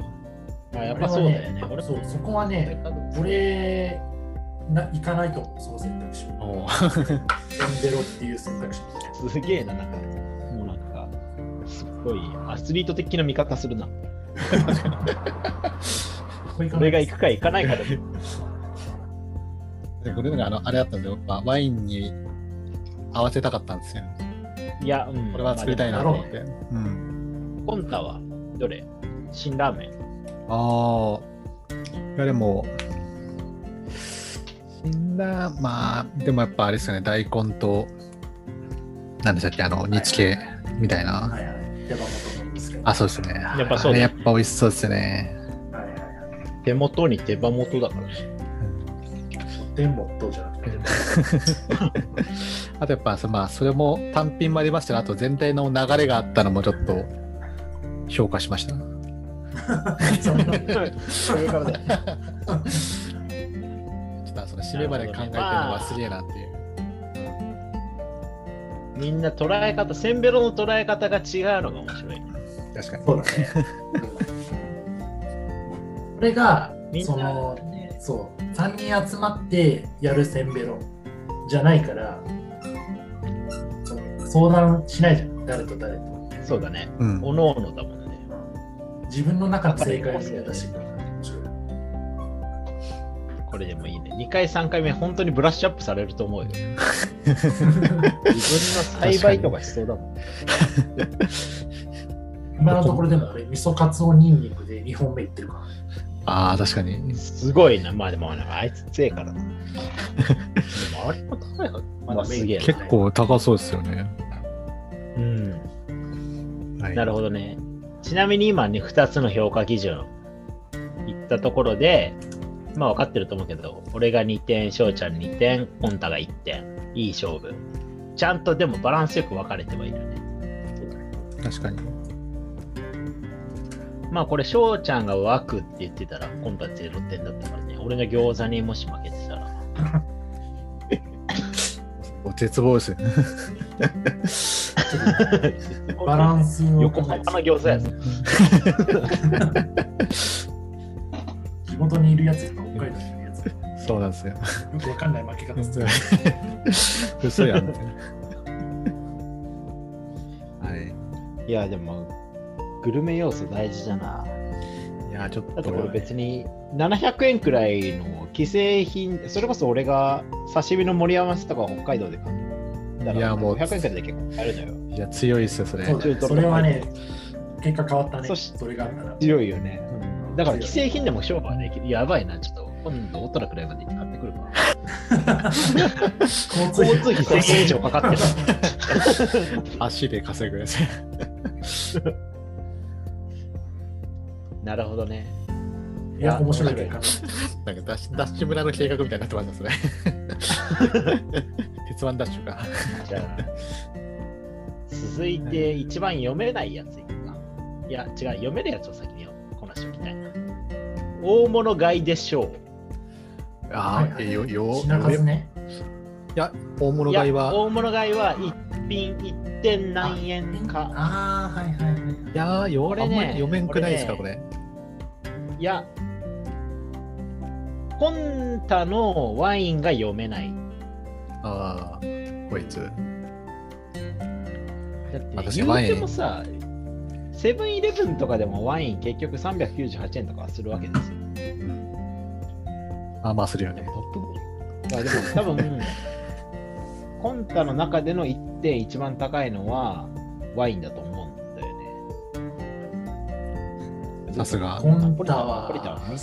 あやっぱそうだよね。俺そう、そこはね、俺、な行かないと思う、その選択肢は。おーセンベロっていう選択肢。すげえな、なんか、もうなんか、すっごいアスリート的な見方するな。俺が行くか行かないかだけど。でこれがあのあれだったんで、まあ、ワインに合わせたかったんですよ。いや、うん。これは作りたいなと思って。まうん。コンタはどれ？辛ラーメン。ああ。いやでも、死んだ、まあ、でもやっぱあれですよね、大根と、何でしたっけ、あの、煮付けみたいな。はいはい。あ、そうですね。やっぱそうだあれやっぱ美味しそうですよね。はいはいはい。手元に手羽元だから。天もどうじゃなくて。あとやっぱ、そまあ、それも単品もありましたが、あと全体の流れがあったのもちょっと評価しました。そんなそれからだよ ちょっとその締めまで考えてるのはすげえなっていう。みんな捉え方、センベロの捉え方が違うのが面白いね。確かに。そうだね。これがみ、んなその、ね、そう、3人集まってやるせんべろじゃないから、相談しないじゃん、誰と誰と。そうだね。うん。おのおのだもんね。自分の中の正解を。これでもいいね。2回、3回目、本当にブラッシュアップされると思うよ。自分の栽培とかしそうだもん。今のところでも俺、味噌カツオニンニクで2本目いってるからね。ああ、確かに。すごいな。まあでも、あいつ強いからな。でもあれも高いのまだすげえな。結構高そうですよね。うん。はい、なるほどね。ちなみに今ね、2つの評価基準言ったところで、まあ分かってると思うけど、俺が2点、翔ちゃん2点、コンタが1点。いい勝負。ちゃんとでもバランスよく分かれてはいるね。確かに。まあこれ、翔ちゃんが枠って言ってたら、コンタ0点だったからね。俺が餃子にもし負けてたら。お絶望ですよね。バランスを横浜の餃子やぞ。地元にいるやつと北海道にいるやつ。よそうなんですよ。くわかんない負け方する。嘘やん。はいや、でも、グルメ要素大事じゃな。い。いや、ちょっとだって俺別に700円くらいの既製品、それこそ俺が刺身の盛り合わせとか北海道で買う。だからいやもう500円くらいで結構買えるのよ。いや、強いですよ、それ。それはね、結果変わったね。そしそれがあったら。強いよね。だから既製品でも商売できる。やばいな、ちょっと今度、大人くらいまでに買ってくるか。交通交通費1000円以上かかってる。足で稼ぐやつ。なるほどね。いや、面白いね。なんかダッシュダッシュ村の計画みたいになってますね、それ。鉄腕ダッシュか。じゃあ、続いて一番読めないやついくか。いや、違う、読めるやつを先にこなしておきたいな。大物買いでしょう。ああ、よ、よ、品数ね。いや、大物買いは、大物買いは一品一点何円か。ああ、はいはいはい。いやー、よ、ねあんまり読めんくないですか、ここれ。いや、コンタのワインが読めない。ああ、こいつ。だって私言うてもさ、セブンイレブンとかでもワイン結局398円とかはするわけですよ。あ、まあ、するよね。まあでも多分、コンタの中での一点一番高いのはワインだと思うさすが。コンタは、ポリタンはね。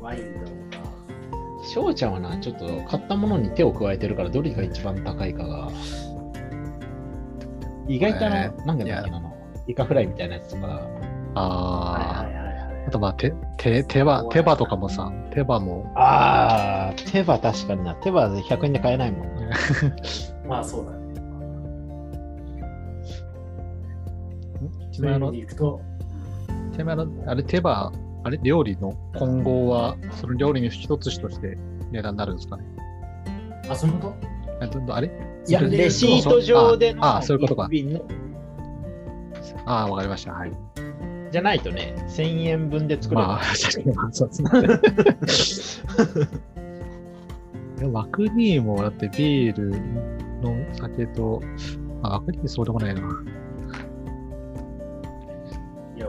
ワインだろうな。翔ちゃんはな、ちょっと買ったものに手を加えてるから、どれが一番高いかが。意外とあの、えーなんだっけな、あの、イカフライみたいなやつとか、ああ、はいはいはいはい。あとまあ、手、手、手羽、手羽とかもさ、手羽も、あー、手羽確かにな、手羽で100円で買えないもんな。まあそうだね。そういう意一番あの味でいくと、手羽の、あれ手羽、あれ料理の混合は、その料理の一つとして値段になるんですかね？あ、そういうこと？あれ？いや、レシート上でのああそういうことかああ、わかりました。はい。じゃないとね、1000円分で作れば、まあ、確かにまあそうですね。いやワクニーもだってビールの酒と、あ、ワクニーそうでもないな。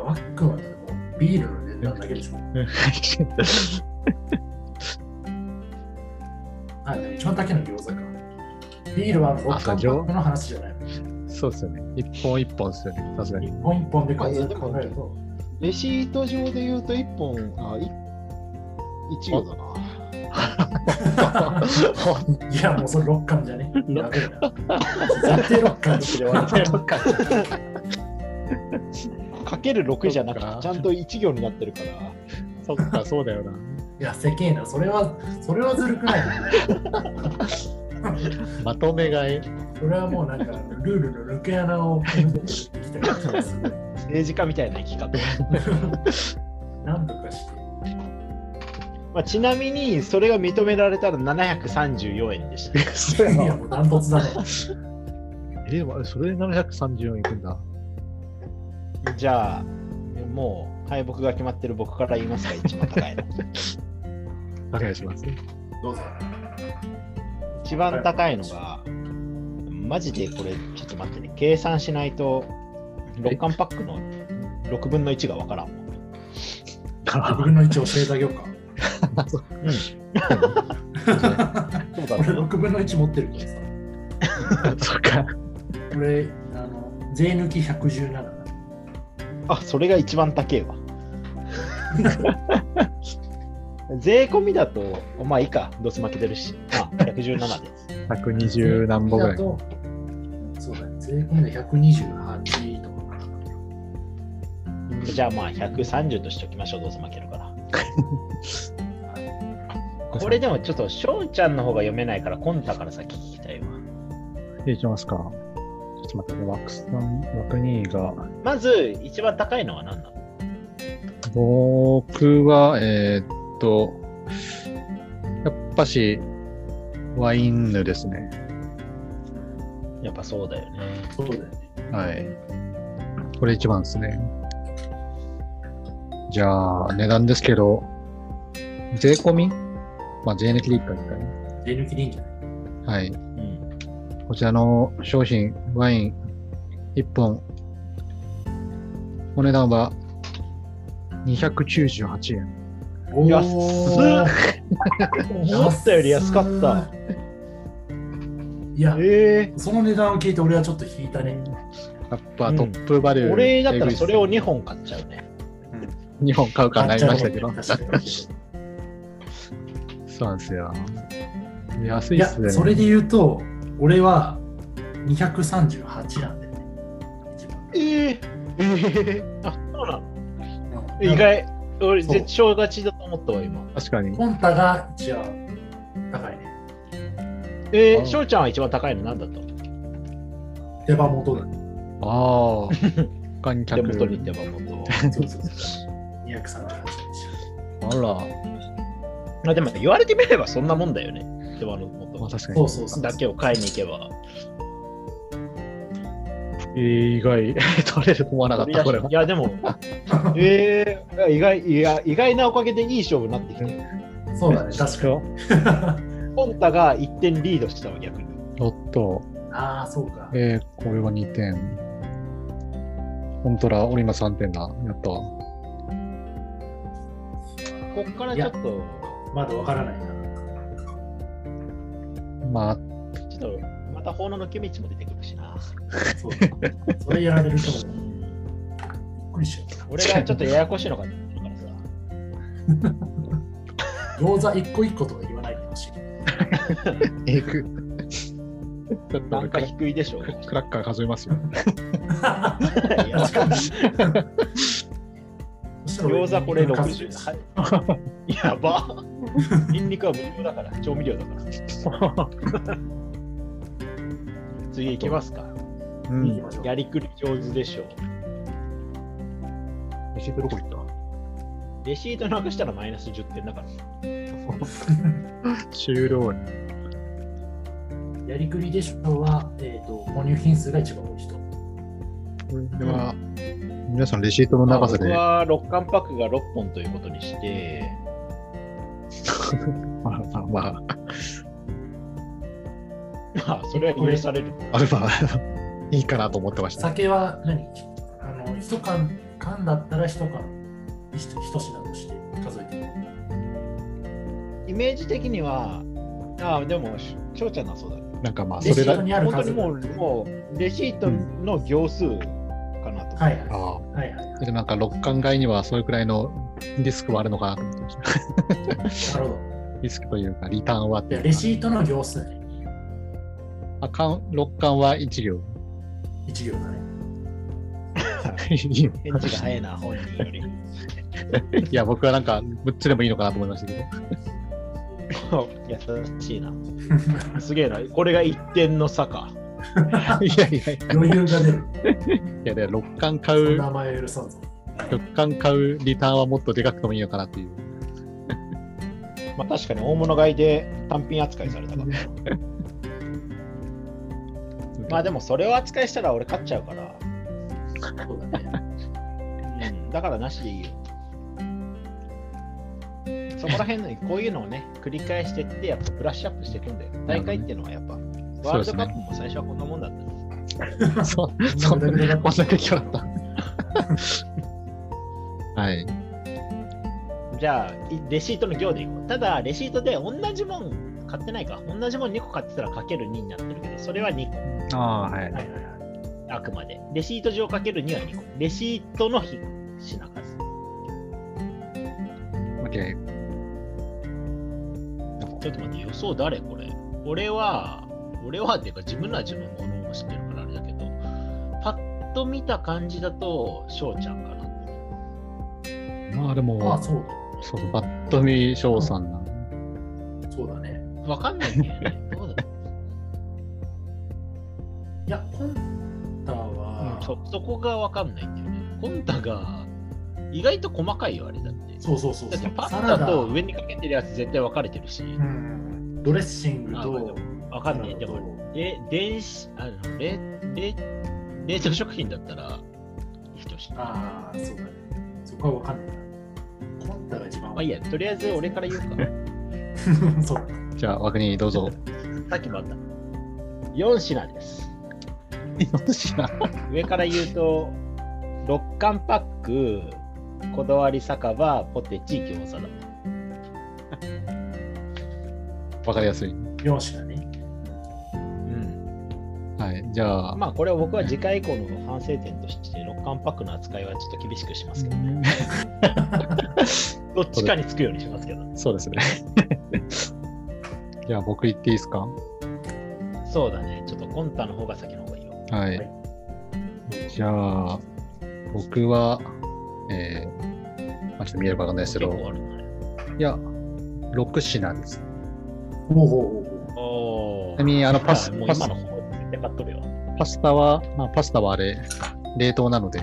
ワックはね、もうビールの値段だけでしょ。あ、でも一番高いの餃子か。ビールは6あそう缶パックの話じゃない。そうですよね。一本一本ですよね。さすがに一。本一本で考あいやでもえると、レシート上で言うと1本、あ、い1行だな。いや、もうそれ6巻じゃね。やべえな。絶対6巻で終わったよ。かける6じゃなくてちゃんと1行になってるから。そっか、そうだよな。いや、せけえな。それは、それはずるくないまとめ買い。それはもうなんか、ルールの抜け穴を組み込んできた感じがする。政治家みたいな生き方。なんとかして。まあ、ちなみに、それが認められたら734円でした。そういや、もうダントツだね。え、でもそれで734いくんだ。じゃあ、もう敗北が決まってる僕から言いますか、一番高いの。お願いします。どうぞ。一番高いのが、マジでこれ、ちょっと待ってね、計算しないと、6巻パックの6分の1がわからんもん。6分の1教えてあげようか。うん。そうだ俺ろう。6分の1持ってるからさ。そっか。俺、あの、税抜き117だ。あ、それが一番高いわ。税込みだと、まあいいか、ドス負けてるし、まあ117です。120何本ぐらいそうだね。税込みで128とか。じゃあまあ130としておきましょう、どうせ負けるから。これでもちょっと、翔ちゃんの方が読めないから、コンタから先聞きたいわ。いきますか。ちょっと待ってね、ワクさん、ワクニーが。まず、一番高いのは何なの？僕は、えーっと、やっぱし、ワインヌですね。やっぱそうだよね。そうだよね。はい。これ一番ですね。じゃあ、値段ですけど、税込み？まあ、税抜きでいいか一回ね。税抜きでいいんじゃない？はい。うん。こちらの商品、ワイン1本、お値段は298円。安っ思ったより安かった。いや、えその値段を聞いて俺はちょっと引いたね。やっぱトップバリュー、俺だったらそれをえぐいっ2本買っちゃうね。す2本買うかなりましたけど。そうなんですよ。安いや、いっすね。それで言うと、俺は238なんでね。一番えー、えー、あ、そうなの？うん意外、俺、絶正勝ちだと思ったわ、今。確かに。コンタが一番高いね。えー、あ翔ちゃんは一番高いの？なんだと手羽元だね。ああ。観手客。元に手羽元を。そうそうそう。238でしあら。まあでも言われてみればそんなもんだよね。手羽の元まあ確かに。そうそうそう。だけを買いに行けば。えー、意外。取れると思わなかった、これは。いや、でも、えー、意外いや意外なおかげでいい勝負になってきて、そうだね、確かに。ポンタが1点リードしたわ、逆に。おっと。ああ、そうか。えー、これは2点。本当だ、俺今3点だ。やったわ。こっからちょっと、まだわからないな。まあ、ちょっと、また法の抜け道も出てくるしな。そうだ。それやられると思う。びっくりしちゃっ俺がちょっとややこしいのかと思からさ。た。餃子一個一個とは言わないでほしい。えぐ。ちょっとなんか低いでしょ。クラッカー数えますよ。確かに。餃子これ数60。はい、やば。ニンニクは無料だから、調味料だから。次行きますか。うん。やりくり上手でしょう。レシートどこ行った？レシートなくしたらマイナス10点だから。終了。やりくりでしょうは、えー、と購入品数が一番多い人。これは、皆さんレシートの長さで、まあ僕は6巻パックが6本ということにして、まあまあまあ、まあ、それは許される。あればいいかなと思ってました。酒は何？あの一缶缶だったら一缶一一品として数えてる。イメージ的には、ああ、でも、翔ちゃんのはそうだ。なんかまあ、レシートそれだ。にある数本当にもう、もう、レシートの行数かなと。はいはいああ。はいはい。でなんか6巻買いにはそれくらいのリスクはあるのかなと思ってました。なるほど。リスクというか、リターンはってレシートの行数ね。あ巻6巻は1行。一行だね。返事が早いな、本人より。いや、僕はなんか6つでもいいのかなと思いましたけど。優しいな。すげえな。これが一点の差か。いやいやい余裕が出る。や、で6巻買う、そんな前許さんぞ。6巻買うリターンはもっとでかくてもいいのかなっていう。まあ確かに大物買いで単品扱いされたから。まあでもそれを扱いしたら俺勝っちゃうから。そうだね。うん、だからなしでいいよ。そこら辺のこういうのをね、繰り返してって、やっぱブラッシュアップしていくんだよ。大会っていうのはやっぱ、ワールドカップも最初はこんなもんだった。そう、そんな、こんだけキャラだった。はい。じゃあ、いレシートの行でいこう。ただ、レシートで同じもん買ってないか。同じもん2個買ってたらかける2になってるけど、それは2個。ああ、はい。はいはいはい。あくまで。レシート上かける2は2個。レシートの品数。OK。ちょっと待って、予想誰これ？俺は、俺はっていうか自分らは自分のものを知ってるからあれだけど、パッと見た感じだと、翔ちゃんかな。まあでも、ああ、そうそうそう、バッと見翔さんな。だ。そうだね。わかんないんだよね。どういや、コンタう、は、うんそそこがわかんないんだよね。コンタが意外と細かいよ、あれだって。そうそうそうそうだって。パサラダスタと上にかけてるやつ絶対分かれてるし、うん、ドレッシングあと、わかんない。でも、で電子、あの冷冷冷凍食品だったら。ああ、そうだね。そこはわかんないな。コンタが一番まあいいや、とりあえず俺から言うか。そう。じゃあ、枠にどうぞ。さっきもあった。4品です。よしな。上から言うと、6巻パック、こだわり酒場、ポテチ、餃子だ。わかりやすい。4品。はい。じゃあ、まあこれは僕は次回以降の反省点として、6巻パックの扱いはちょっと厳しくしますけど、どっちかにつくようにしますけど。そうですね。じゃあ僕言っていいですか？そうだね。ちょっとコンタの方が先の方がいいよ。はい。はいじゃあ、僕は、えー、まあ、ちょっと見えるかわかんないですけど、ね。いや、6品です。ほうほうほうほおちなみに、あの、パス、パス今の方絶対買っとるよ。パスタは、まあ、パスタはあれ、冷凍なので、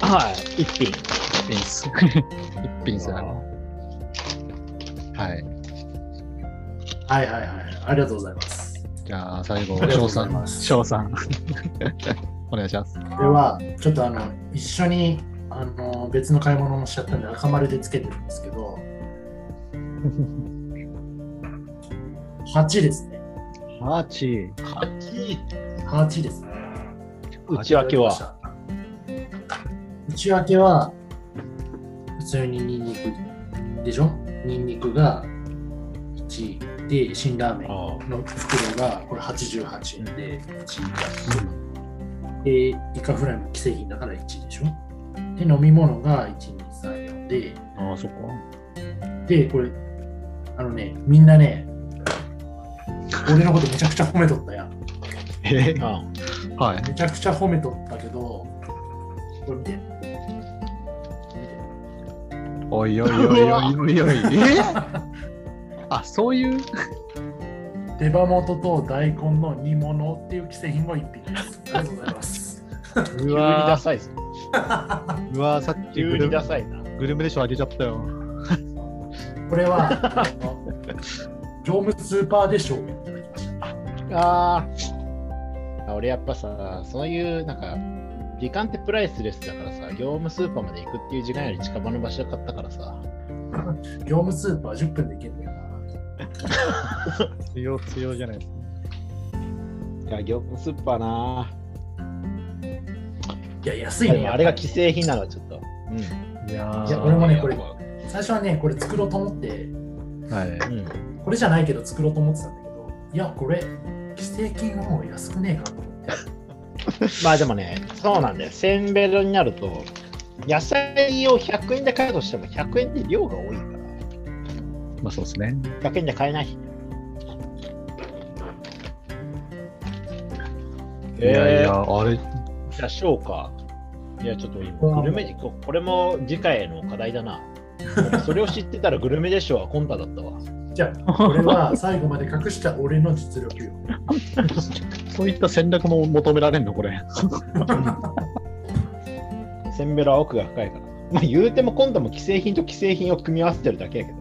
はい。一品。一品です。一品ですよね。はい。う。はいはいはい。ありがとうございます。じゃあ、最後翔さん、翔さん。お願いします。では、ちょっとあの、一緒にあの別の買い物もしちゃったんで赤丸でつけてるんですけど、8ですね。ハーチ八。8ですね。内訳は？内訳は、普通にニンニクでしょ？ニンニクが1で、辛ラーメンあの袋がこれ88円で1で、イカフライも既製品だから1でしょ？で、飲み物が1、2、3、4で、ああ、そっか。で、これ、あのね、みんなね、俺のことめちゃくちゃ褒めとったやん。え？あ。あはい。めちゃくちゃ褒めとったけど、これ見て。おいおいおいおいおいおい。え？あ、そういう？手羽元と大根の煮物っていう既製品も一品です。ありがとうございます。うわダサいぞ。ー うわーさっきグルダサいな。グルメでしょあげちゃったよ。これは、あの業務スーパーで賞をいただきました。ああ。俺やっぱさ、そういう、なんか、時間ってプライスレスだからさ、業務スーパーまで行くっていう時間より近場の場所で買ったからさ。業務スーパー10分で行けるんだよな。強強じゃないですか。いや、業務スーパーな。いや、安いね。あれが既製品なのはちょっと。うん。いやーいや俺もねこれ最初はね、これ作ろうと思って、はい。うん。これじゃないけど作ろうと思ってたんだけど、いや、これ、既製品はもう安くねえかと思って。まあでもね、そうなんだよ。せんべろになると、野菜を100円で買うとしても100円で量が多いから、まあそうですね。100円で買えない。いやいや、えーあれ、じゃあ、そうか。いや、ちょっと今、グルメ、ここれも次回への課題だな。俺 それを知ってたらグルメでしょはコンタだったわ。じゃあ、これは最後まで隠した俺の実力よ。そういった戦略も求められんの、これ。せんべろは奥が深いから。まあ言うても今度も既製品と既製品を組み合わせてるだけやけど。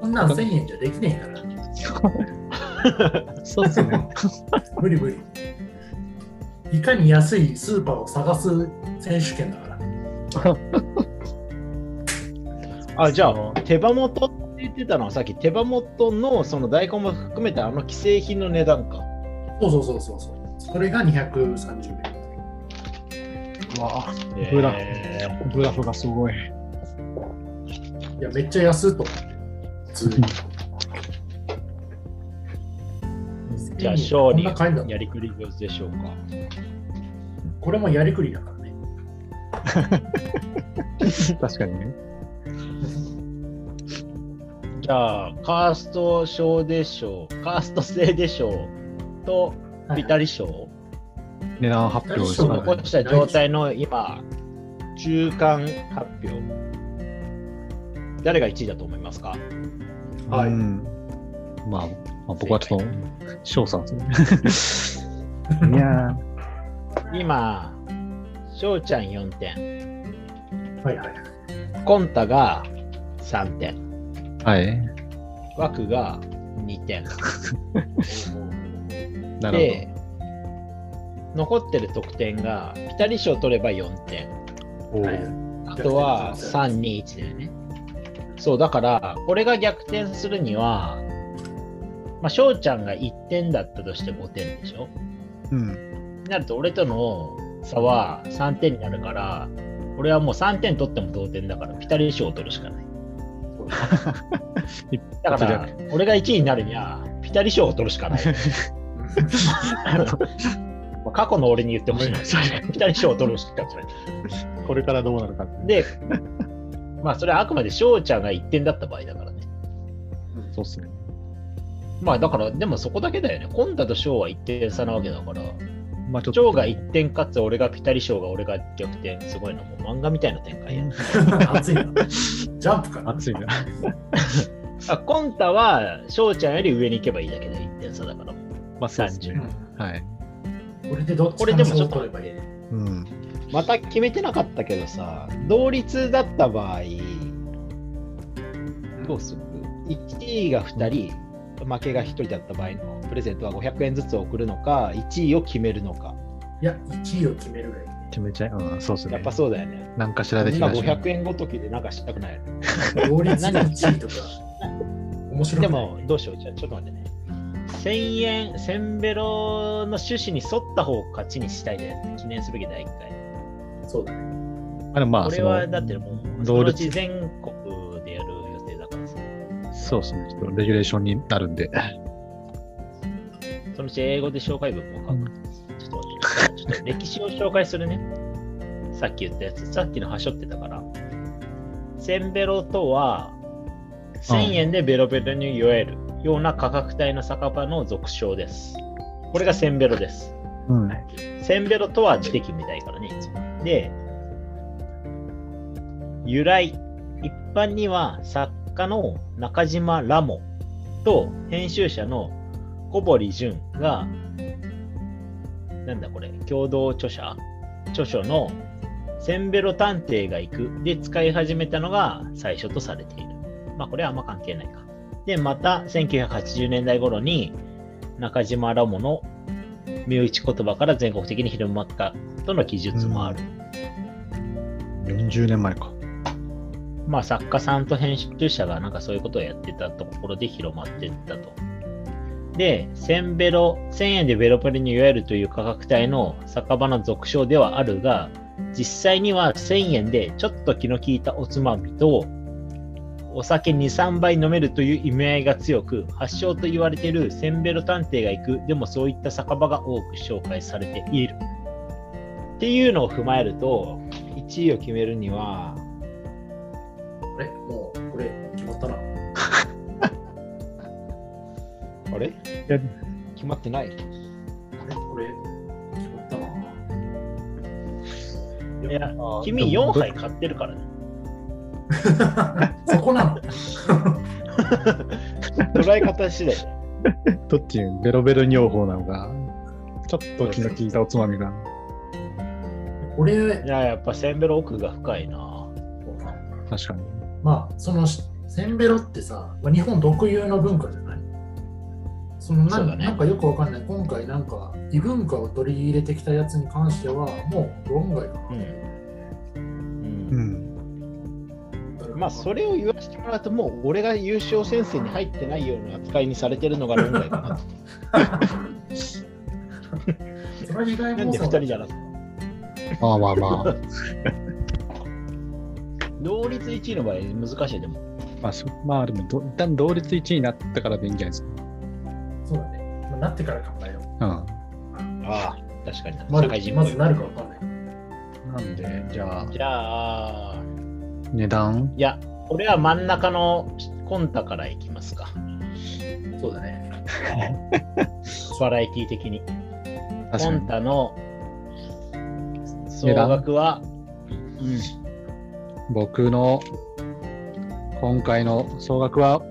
こんなん1000円じゃできねえから。そうですね。無理無理。いかに安いスーパーを探す選手権だから。あ、じゃあ、手羽元言ってたのはさっき手羽元のその大根も含めたあの既製品の値段か。そうそうそうそうそう。それが230円。うわえブラーグラフがすごい。いや、めっちゃ安いと思って。普通に。じゃあ、勝利こんな買いんだやりくり上手でしょうか。これもやりくりだからね。確かにね。じゃあ、カースト賞でしょう、カースト制でしょうと、ピタリ賞。値段発表です。そうか残した状態の今、中間発表。誰が1位だと思いますか？はい。うん。まあ、まあ、僕はちょっと、翔さんですね。いや 今、翔ちゃん4点、はいはい。コンタが3点、ー、はい。枠が2点。なるで、残ってる得点が、ピタリ賞取れば4点。あとは3、2、1だよね。そう、だから、これが逆転するには、まあ、翔ちゃんが1点だったとして5点でしょ？うん。になると、俺との差は3点になるから、俺はもう3点取っても同点だから、ピタリ賞を取るしかない。一 だから俺が1位になるには、ピタリ賞を取るしかない。まあ過去の俺に言ってほしい な。ピタリ賞を取るしかない。これからどうなるか。で、まあ、それはあくまで翔ちゃんが1点だった場合だからね。そうっすね。まあだから、でもそこだけだよね。コンタとショーは1点差なわけだから、まあちょが1点勝つ、俺がピタリ賞が俺が逆転、すごいの、もう漫画みたいな展開や。熱いな。ジャンプかな。熱いな。あコンタは翔ちゃんより上に行けばいいだけで1点差だから。まあそうですね。うんはい。これでどっちこれでもちょっと取ればいい。うん。また決めてなかったけどさ、同率だった場合、どうする ?1 位が2人、負けが1人だった場合のプレゼントは500円ずつ送るのか、1位を決めるのか。いや、1位を決めるがいい。決めちゃう？うん、そうですね。やっぱそうだよね。何かしらできましょう。500円ごときでなんかしたくない？同率で1位とか、面白い？でも、どうしよう？じゃあ、ちょっと待ってね。1000円、センベロの趣旨に沿った方を勝ちにしたいで、記念すべき第1回。そうだね。あでもまあ、これはだってもう、そ同率全国でやる予定だからそうですね。ちょっとレギュレーションになるんで。そのうち英語で紹介文も書く。ちょっとちょっと歴史を紹介するね。さっき言ったやつ、さっきのはしょってたから。センベロとは、1000円でベロベロに酔えるような価格帯の酒場の俗称です。これがセンベロです。うん。センベロとは出て決めたいからね。で、由来。一般には作家の中島ラモと編集者の小堀淳が、なんだこれ、共同著者？著書のセンベロ探偵が行くで使い始めたのが最初とされている。まあこれはあんま関係ないか。で、また1980年代頃に中島ラモの身内言葉から全国的に広まったとの記述もある。40年前か。まあ作家さんと編集者がなんかそういうことをやってたところで広まっていったと。で、1000ベロ、1000円でベロペロに酔えるという価格帯の酒場の俗称ではあるが、実際には1000円でちょっと気の利いたおつまみと、お酒2、3杯飲めるという意味合いが強く、発祥と言われているセンベロ探偵が行く、でもそういった酒場が多く紹介されている。っていうのを踏まえると、1位を決めるには、あれ？もあれ？や決まってない？あれ？これ、決まったな。いや、君4杯買ってるからね。そこなの？捉え方次第。どっち？ベロベロ尿法なのか、ちょっと気の利いたおつまみが。これ、いや、やっぱセンベロ奥が深いな。確かに。まあ、その、センベロってさ、まあ、日本特有の文化じゃない？そのなそねなんかよくわかんない。今回なんか異文化を取り入れてきたやつに関しては、もう論外かな。うん。ううんん。まあ、それを言わせてもらうと、もう俺が優勝戦線に入ってないような扱いにされてるのが論外かな。それは意外なんで2人じゃなくて。まあまあまあ。同率1位の場合難しいでも。まあ、そまあでもど、一旦同率1位になったからでいいんじゃないですか。そうだね。まあ、なってから考えよう。うん。ああ、確かにな。ま社会人っぽいずまずなるかわかんない。なんで、じゃあ、じゃあ、値段？いや、俺は真ん中のコンタからいきますか。そうだね。バラエティ的に。コ確かに。ンタの総額は、うん、僕の今回の総額は、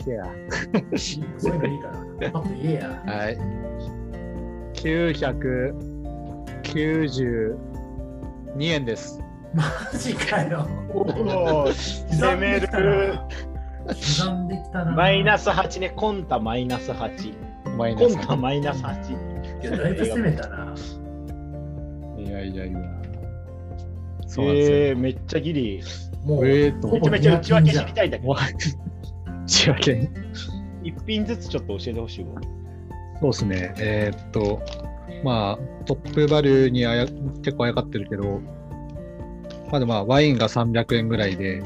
聞けや。そういうのいいから。パッと言えや。はい。992円です。マジかよ。おお、攻める。刻んできたな。マイナス8ね、コンタマイナス8。コンマイナス。タマイナス8。いや、だいぶ攻めたな。いやいやいや。そうなんですよ。えー、めっちゃギリ。もう、えめちゃめちゃ内訳知りたいんだけど仕分け一品ずつちょっと教えてほしいわ。そうですね。えーっと、まあ、トップバリューにあや結構あやかってるけど、まあでもまあ、ワインが300円ぐらいで、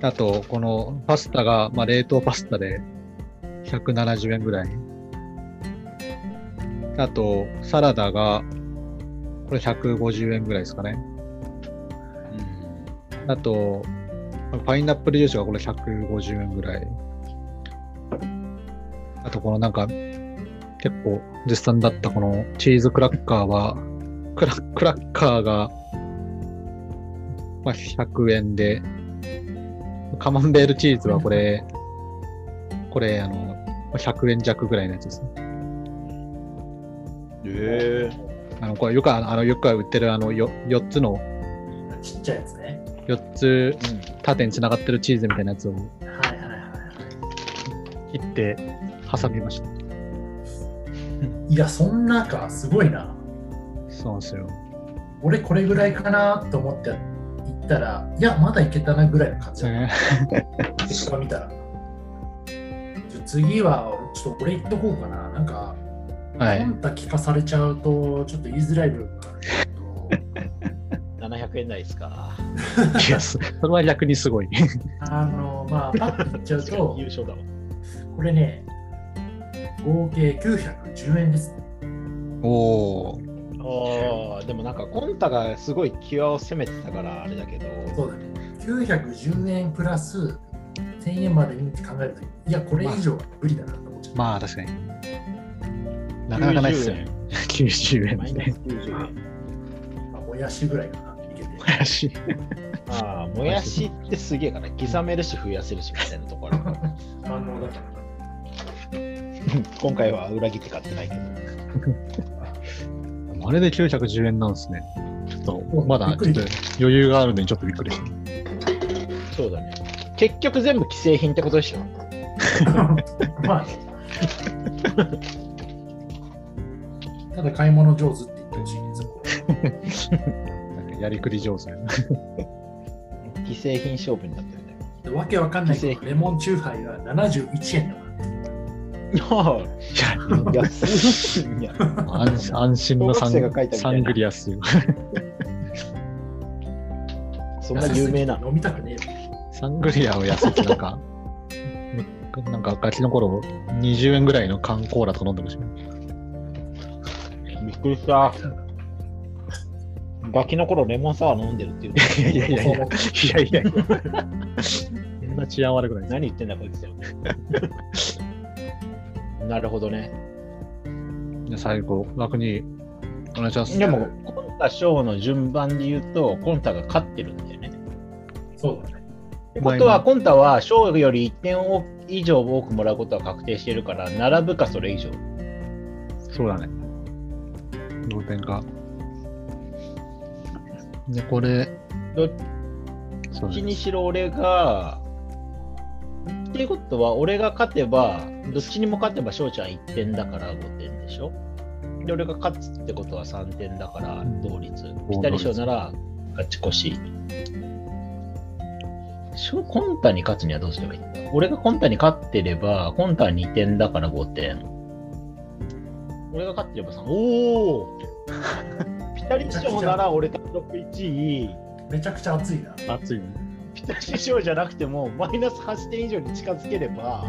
あと、このパスタが、まあ、冷凍パスタで170円ぐらい。あと、サラダが、これ150円ぐらいですかね。あと、パイナップルジュースがこれ150円ぐらい。あとこのなんか、結構絶賛だったこのチーズクラッカーは、クラクラッカーが、まあ、100円で、カマンベールチーズはこれ、これ、あの、まあ100円弱ぐらいのやつですね。えあの、これよく、あの、あのよく売ってるあのよ4つの、ちっちゃいやつね。4つ縦に繋がってるチーズみたいなやつをはいはいはいはい。切って挟みました。いや、そんなか、すごいな。そうなんですよ。俺これぐらいかなと思って行ったら、いや、まだいけたなぐらいの感じだね。結果見たら。じゃあ次は、ちょっと俺言っとこうかな。なんか、はいコ。ンタ聞かされちゃうと、ちょっと言いづらい部分がある700円台ですか。いや、そそれは逆にすごい。あの、まあ、パッと言っちゃうと優、勝だわ。これね、合計910円です。おお。ああ、でもなんかコンタがすごい際を攻めてたからあれだけど、そうだね。910円プラス1000円までにって考えると、いや、これ以上は無理だなと思っちゃう。まあ確かに。なかなかないっすよね。90 円でマイナス。90円。まあ、もやしぐらいかな、いけて。怪しい。ああ、もやしってすげえから、刻めるし増やせるしみたいなところ。あの、だから今回は裏切って買ってないけど。あれで910円なんですね。ちょっと、うんまだちょっと余裕があるのにちょっとびっくりした。そうだね。結局全部既製品ってことでしょ。まあね。ただ買い物上手って言ってほしいね、そこ やりくり上手。既製品勝負になってるね。でわけわかんないけど、レモンチューハイが71円だかああ、安いんや。安安心のサンサンガリアっすよ。そんら。な有名な飲みたくねえよ。サングリアを安いってなんか、むなんかガキの頃、20円ぐらいの缶コーラとか飲んでましたね。びっくりした。ガキの頃レモンサワー飲んでるっていう。いやいやいやいやいやいやいや。そんな治安悪くない。何言ってんだこいつよ。なるほどね。じゃあ最後、楽にお願いします。でも、コンタ賞の順番で言うと、コンタが勝ってるんだよね。そうだね。ってことは、コンタは賞より1点以上多くもらうことは確定しているから、並ぶかそれ以上。そうだね。同点か。で、これ、どっちにしろ俺が、っていうことは、俺が勝てば、どっちにも勝てば翔ちゃん1点だから5点でしょ？で、俺が勝つってことは3点だから同率。ピタリ賞なら勝ち越し。コンタに勝つにはどうすればいいんだ俺がコンタに勝ってれば、コンタは2点だから5点。俺が勝ってれば3、おおピタリ賞なら俺単独1位。めちゃくちゃ熱いな。熱いね。ピタリ賞じゃなくても、マイナス8点以上に近づければ、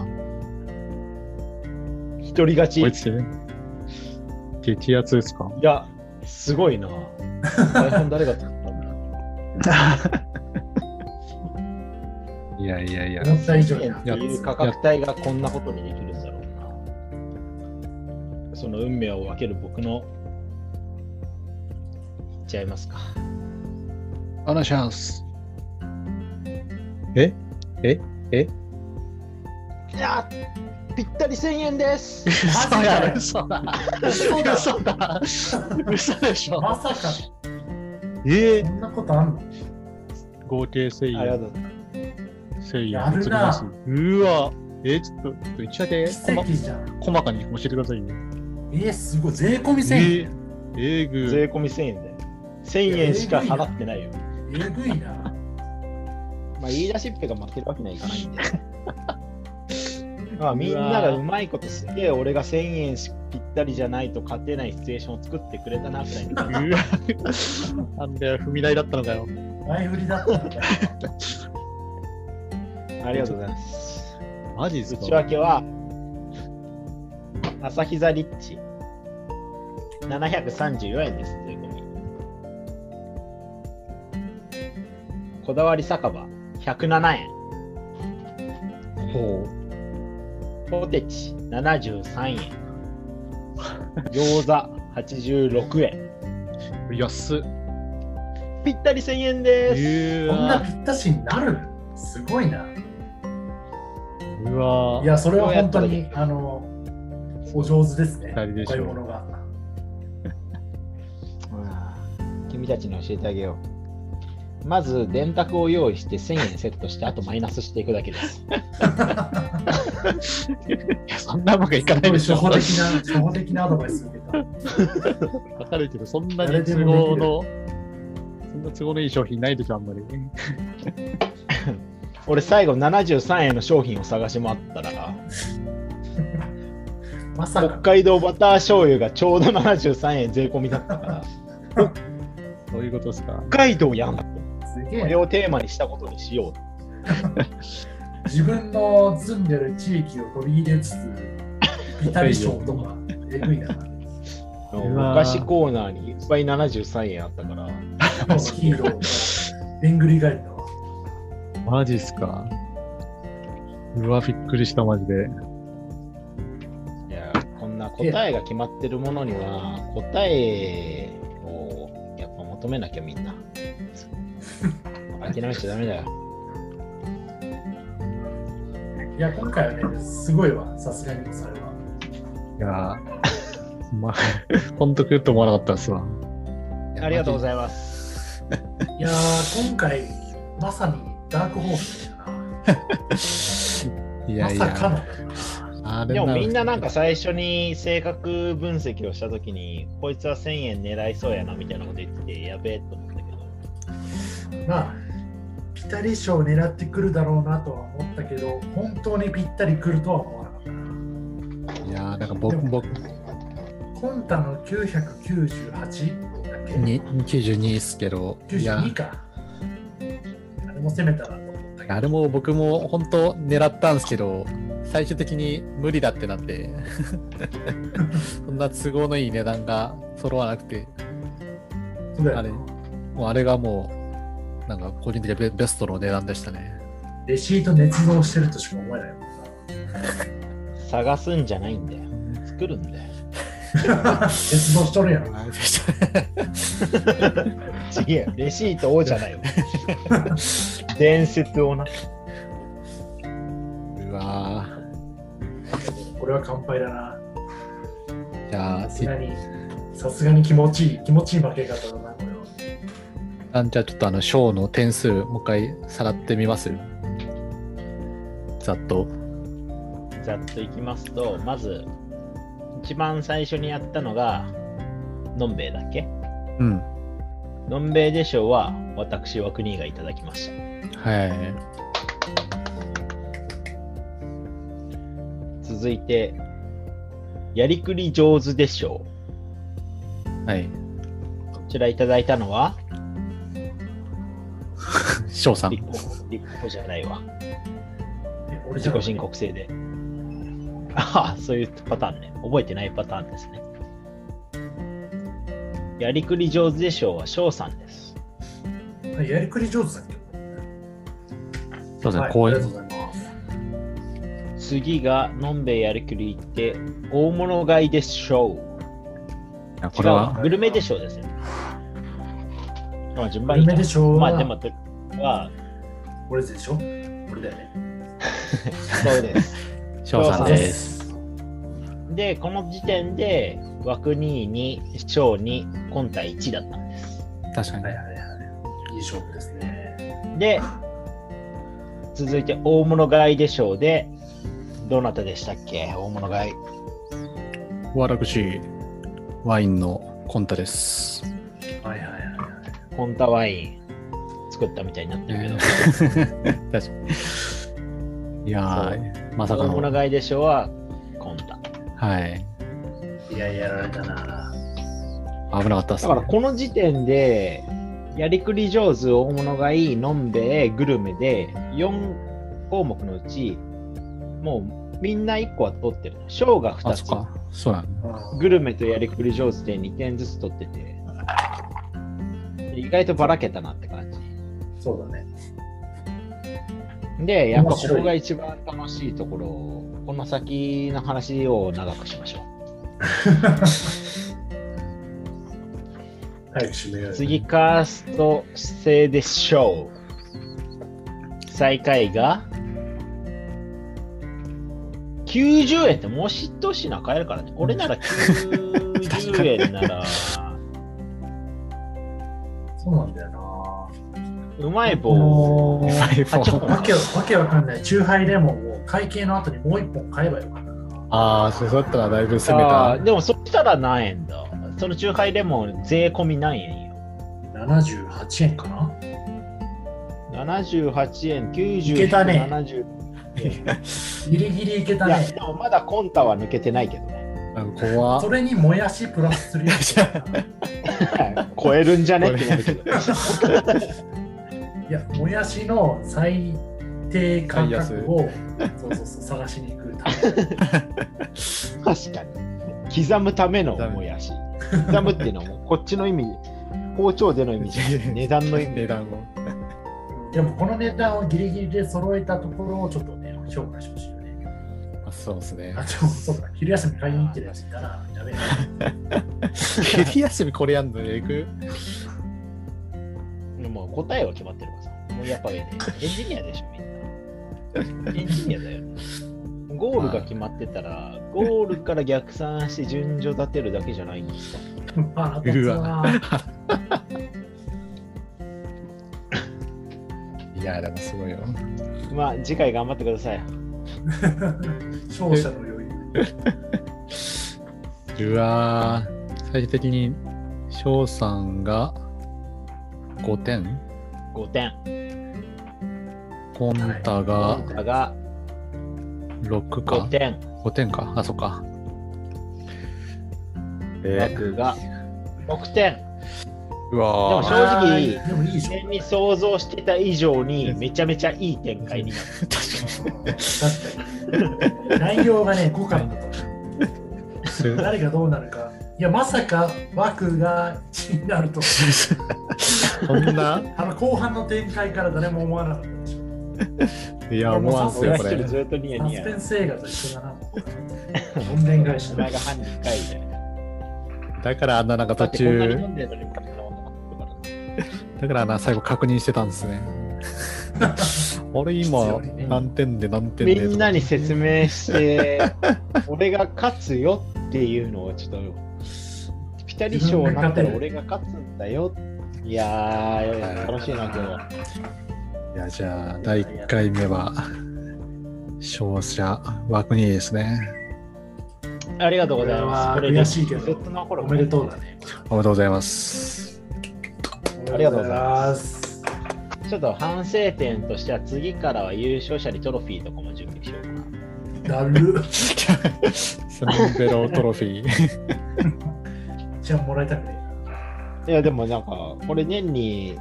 一人勝ち。いこいつね。激アツですか？や、すごいな。台本誰が作ったんだ？いやいやいや。思った以上に1000円っていう価格帯がこんなことにできるんだろうな。その運命を分ける僕の、いっちゃいますか。お願いします。え？え？え？いやぴったり1000円です。マジかよ嘘だ。嘘だ嘘だ。嘘でしょ。まさか、え？そんなことあんの？合計1000円。ありがとうございます。1000円やるな移ります。うわ。えちょっと、ちょっと一だけ奇細かに教えてくださいよ。えー、すごい。税込み1000円。えー、えーぐ税込み1000円で。1000円しか払ってないよ。えぐいな。まあ、言い出しっぺが負けるわけにはいかないんで。まあ、みんながうまいことすげえ俺が1000円しぴったりじゃないと勝てないシチュエーションを作ってくれたなくらいに。うわ。なんだよ、踏み台だったのかよ。前振りだったんだよ。ありがとうございます。マジですか？内訳は、朝日座リッチ、734円です、こだわり酒場、107円。ほポテチ73円。餃子86円。う。安っ。ぴったり1000円です。うこんなぴったしになる？すごいな。うわいや、それは本当に、あの、お上手ですね。二人でし買い物が。うん君たちに教えてあげよう。まず、電卓を用意して1000円セットして、あとマイナスしていくだけです。いや、そんなもんがいかないでしょ。初歩的な、初歩的なアドバイス受けた。わかるけど、そんな誰に都合の、そんな都合のいい商品ないでしょ、あんまり。俺、最後73円の商品を探し回ったら、北 まさか、海道バター醤油がちょうど73円税込みだったから、そういうことですか。北海道やん。こすげえれをテーマにしたことにしよう。自分の住んでる地域を取り入れつつ、ピタリ賞とか、えぐいな。お菓子コーナーにいっぱい73円あったから、ヒーローが、でんぐり返ったわ。マジっすか。うわ、びっくりした、マジで。いや、こんな答えが決まってるものには、答えをやっぱ求めなきゃみんな。諦めちゃダメだよ。いや、今回はね、すごいわ、さすがにそれは。いやー、まあ、ほんと来ると思わなかったっすわ。ありがとうごいざいます。いやー、今回、まさにダークホースだな。ます。いやいまさかのや、。あれでもみんななんか最初に性格分析をしたときに、こいつは1000円狙いそうやなみたいなこと言ってて、やべえと思ったけど、まあ、ピタリ賞を狙ってくるだろうなとは思ったけど、本当にぴったりくるとは思わなかったな。いやー、なんか僕、僕、コンタの998だっけ？に92っすけど、いや、92か。あれも攻めたなと思ったけど。あれも僕も本当狙ったんですけど、最終的に無理だってなって、そんな都合のいい値段が揃わなくて、あれ、そうだよなもうあれがもう、なんか個人的にベベストの値段でしたね。レシート捏造してるとしか思えないもんな。探すんじゃないんだよ。作るんだよ。捏造しとるやん。違えよ、レシートをじゃないよ。伝説をな。うわこれは乾杯だな。ーじゃあ、さすがに、さすがに気持ちいい、気持ちいい負け方だな。あじゃあちょっとあの、ショーの点数、もう一回さらってみます？ざっと。ざっといきますと、まず、一番最初にやったのが、のんべえだっけ？うん。のんべえでしょうは、私、枠にがいただきました。はい。続いて、やりくり上手でしょはい。う。こちらいただいたのは、ショーさん立。候補立候補じゃないわ。自己申告制で。ああ、そういうパターンね。覚えてないパターンですね。やりくり上手でしょうは翔さんです。あやりくり上手だっけ？そうですね、はい、こういうありがとうございます。次がのんべえやりくりって大物買いでしょう。これは違う、グルメでしょうですよ。まあ順グ番にルメでしょうは、まあでも、は、俺でしょ？俺だよね。そうです。ショーさんです。で、この時点で枠2位に翔に今体1だったんです。確かにはい。はいはい。いい勝負ですね。で、続いて大物買いでしょうで、どなたでしたっけ？大物買い。私、ワインのコンタです。はいはいはいはい。コンタワイン作ったみたいになってるけど、確かに。いやー、まさか大物の。買いでしょうはコンタ。はい。いや、やられたな。危なかったっすね。だからこの時点で、やりくり上手、大物買い、のんべえ、グルメで、4項目のうち、もうみんな1個は取ってる。賞が2あ、つそっ。か。そうやね。グルメとやりくり上手で2点ずつ取ってて、意外とばらけたなって感じ。そうだね。で、やっぱここが一番楽しいところ、この先の話を長くしましょ 早く締めよう。次、カースト制でしょう。最下位が90円ってもう知ってほしいな、買えるからね。俺なら90円なら、そうなんだよな。うまい棒。このあちょっとわけわけわかんない。チューハイレモンを会計の後にもう一本買えばよかったな。ああ、そうだったらだいぶ攻めた。でもそしたら何円だそのチューハイレモン税込み何円よ78円かな ?78 円、90円。いけたね70ギリギリいけたいや、ねで。もまだコンタは抜けてないけどね。なんか怖それにもやしプラスするやつ。超えるんじゃね？ってなるけど。いや、もやしの最低価格をそうそうそう探しに行くため。確かに。刻むためのもやし。刻むっていうのも、こっちの意味、包丁での意味じゃ 値段の意味。値段を。でもこの値段をギリギリで揃えたところをちょっとね、評価してほしいそうですねあ、。でもそうか、昼休み買いに行ってるやついたら、やべえな。昼休みこれやんの？えぐもう答えは決まってるからさ。もうやっぱりね、エンジニアでしょ、みんな。エンジニアだよ。ゴールが決まってたら、ゴールから逆算して順序立てるだけじゃないんですか。腹立つわ。いや、でもすごいよ。まあ、次回頑張ってください。勝者の余裕。うわー最終的に翔さんが5点？5点。コンタがだが6か5点。5点かあそっかえ枠が6点。うわでも正ー直。事前に想像してた以上にめちゃめちゃいい展開になる。確かに。内容がね、濃かったと誰がどうなるか。いや、まさか枠が1になると。そんな？あの後半の展開から誰も思わなかったでしょ。いや思わんすよこれずっとニヤサニヤ。スペンス映画と一緒だな。どんでん返しお前が犯人かいみたいな。だからあんななんか途中だからな最後確認してたんですね 俺今必要にね何点で何点でみんなに説明して、俺が勝つよっていうのをちょっと、ピタリ賞になったら俺が勝つんだよ。いやー、楽しいな、今日は。いやじゃあ第1回目は勝者枠にですねありがとうございます。これは悔しいけどずっと残るおめでとうだね。おめでとうございますありがとうございますす。ちょっと反省点としては、次からは優勝者にトロフィーとかも準備しようかな。だる。スメンベロトロフィーじゃあもらいたくねいや、でもなんか、これ年に、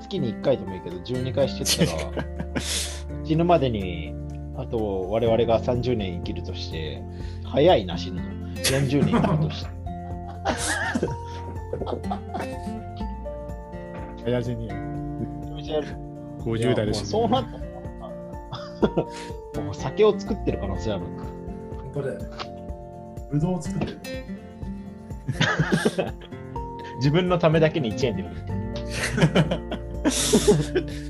月に1回でもいいけど、12回してったら、死ぬまでに、あと我々が30年生きるとして、早いな、死ぬの。40年生きるとして。親父にい50代でしやもうそうなったら もう酒を作ってる可能性ある。本当だよね。ぶどうを作ってる。自分のためだけに1円で売る。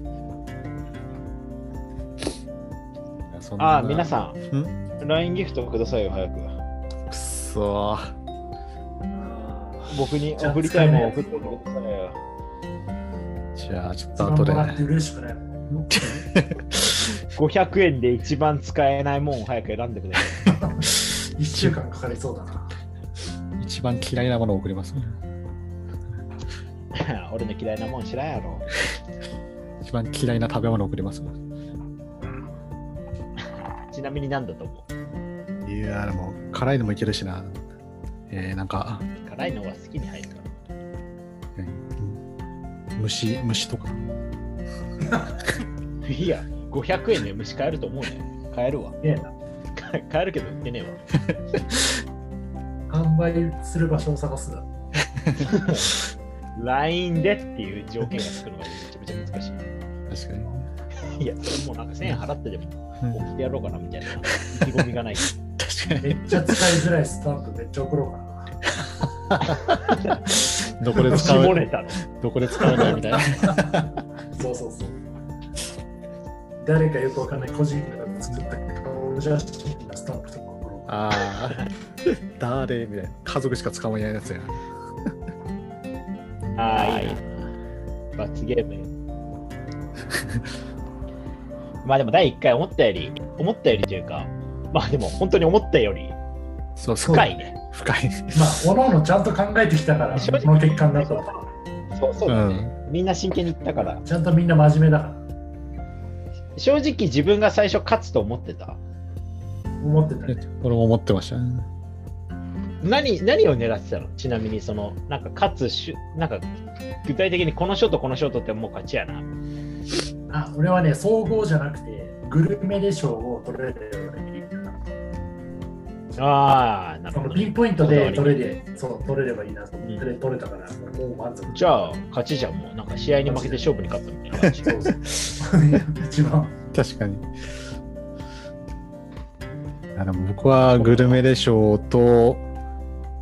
ああ、皆さん、LINE ギフトくださいよ、早く。くっそー僕に送りたいもん送ってくださいよ。じゃあちょっと後でもらって嬉しくないもん。500円で一番使えないもんを早く選んでくださ1週間かかりそうだな。一番嫌いなものを送りますい。俺の嫌いなもん知らんやろ。一番嫌いな食べ物を送りますちなみになんだと思う？いやでも辛いのもいけるしなえー、なんか、辛いのが好きに入るから。うん虫虫とか いや、500円で虫買えると思うね。買えるわ。ええな。買えるけど売ってねえわ。販売する場所を探すだ。LINE でっていう条件がつくのがめちゃめちゃ難しい。確かにいや、それもうなんか1000円払ってでもうん送ってやろうかなみたいな意気込みがない。確かめっちゃ使いづらいスタンプめっちゃ送ろうかな。に。どこで使う？どこで使うのみたいな。そうそうそう。誰かよくわかんない個人が作った顔写真のスタンプとかああ、誰みたいな。家族しか使わないやつや。ああ、いいな。罰ゲームよ。まあでも第1回思ったより、思ったよりというか、まあでも本当に思ったより。深いね。深い。まあ、おのおのちゃんと考えてきたから、この結果になった。そうそうだね、みんな真剣に言ったから、ちゃんとみんな真面目だから。正直自分が最初勝つと思ってた？思ってたね。俺も思ってましたね。何何を狙ってたの？ちなみにその、なんか勝つしゅ、なんか具体的にこのショットこのショットってもう勝ちやな。あ、俺はね、総合じゃなくて、グルメで賞を取れればいいかな。ああ、なるほどね、ピンポイントで取れれそう取れればいいなと思ってう取れたから、もう満足。じゃあ、勝ちじゃん、もう。なんか試合に負けて勝負に勝ったみたいな感じ。一番。確かに。あでも僕はグルメでしょうと、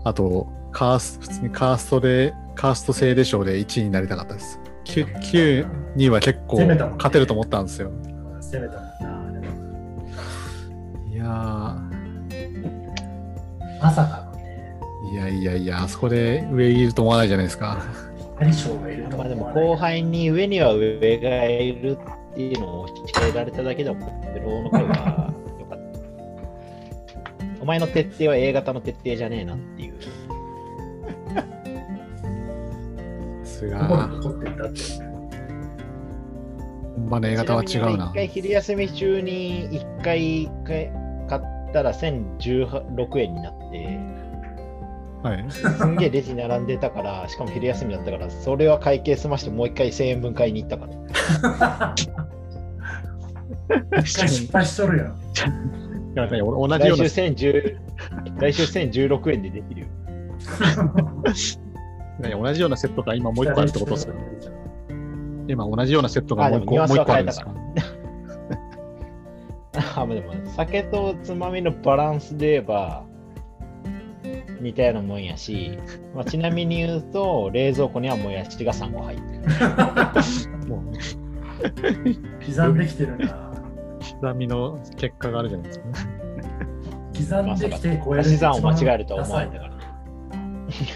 あと、カース普通にカーストで、カースト制でしょうで1位になりたかったです。9, 9には結構勝てると思ったんですよ。攻めたもんな。でもいやまさかのね、ー、いやいやいや、あそこで上いると思わないじゃないですか。左賞がいるとまあでも後輩に上には上がいるっていうのを教えられただけでも、ベロの声は良かった。お前の徹底は A 型の徹底じゃねえなっていう。さすがに、残ってんだって。本場の A 型は違うな一。回昼休み中に1回たら1016円になって、はい。すんげえレジ並んでたから、しかも昼休みだったから、それは会計済ましてもう1回1000円分買いに行ったから。一回失敗しとるやん。いや同じような来週1010来週1016円でできるよ。ね同じようなセットが今もう一個あるってことですか今同じようなセットがあもう一個あるんですか？あでも酒とつまみのバランスで言えば似たようなもんやし、まあ、ちなみに言うと 冷蔵庫にはもやしが3個入ってる。もう刻んできてるな。刻みの結果があるじゃないですか。刻んできて超える。足し算を間違えるとは思わないんだからね。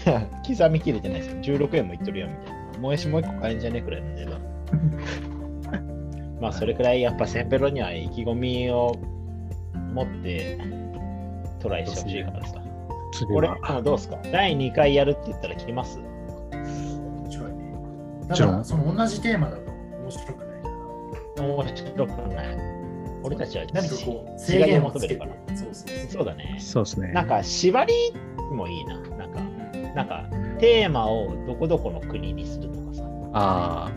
い や刻みきれてないですよ。16円もいっとるやんみたいな。もやしもう1個買えんじゃねえくらいの値段。まあそれくらいやっぱセンペロには意気込みを持ってトライしてほしいからさ。これ次はもどうですか？第2回やるって言ったら切ります？面白いね。もちろんただ、その同じテーマだと面白くないな。面白くない。俺たちは何かこう、違制限を求めるから。。そうそうそう。そうだね。そうですね。なんか縛りもいいな。なんか、なんかテーマをどこどこの国にするとかさ。ああ、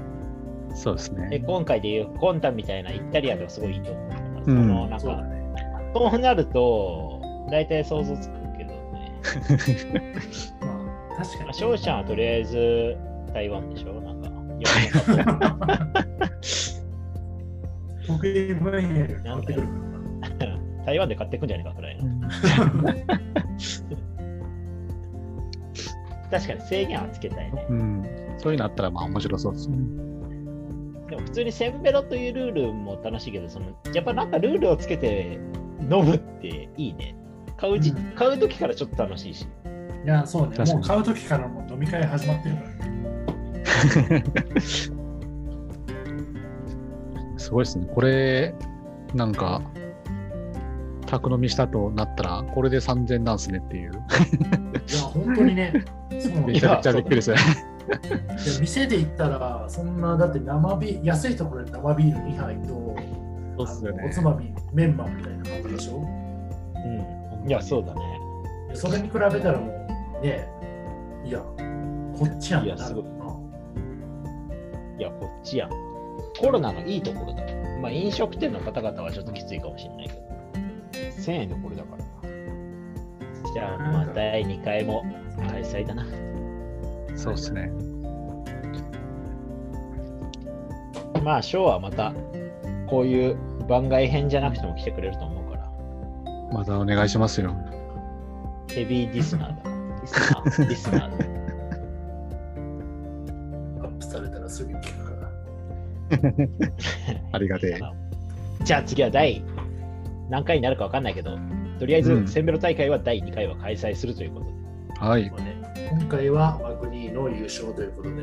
そうですでね。今回でいうコンタみたいなイタリアンでもすごいいいと思うから。うんそのなんか、そうだね。なると、大体想像つくけどね。まあ、確かにまあ。翔ちゃんはとりあえず台湾でしょ？なんか、世の中得意分野に変わってくるか。台湾で買ってくんじゃねえかくらいの。確かに制限はつけたいね。うん。そういうのあったらまあ面白そうですね。普通にセンベロというルールも楽しいけど、そのやっぱなんかルールをつけて飲むっていいね。買うじ、うん買う時からちょっと楽しいし。いや、そうね。もう買うときからもう飲み会始まってるからね。すごいですね。これ、なんか、宅飲みしたとなったら、これで3000なんすねっていう。いや、本当にね。めちゃくちゃびっくりですね。で店で行ったら、そんな、だって生ビール、安いところで生ビール2杯と、そうっすよねおつまみ、メンマみたいな感じでしょ？うん。いや、そうだね。それに比べたらもう、ね、いや、こっちやんいやすごいな。いや、こっちやん。コロナのいいところだ。まあ、飲食店の方々はちょっときついかもしれないけど。1000円でこれだからな。じゃあ、まあ、第2回も開催だな。そうですね。まあ、ショーはまたこういう番外編じゃなくても来てくれると思うから。またお願いしますよ。ヘビーリスナーだ。ディスナー、ディスナーだ。アップされたらすぐ聞くから。ありがてえ。じゃあ次は第何回になるか分かんないけど、とりあえず、うんセンベロ大会は第2回は開催するということで。はい。ので今回はワグの優勝ということで、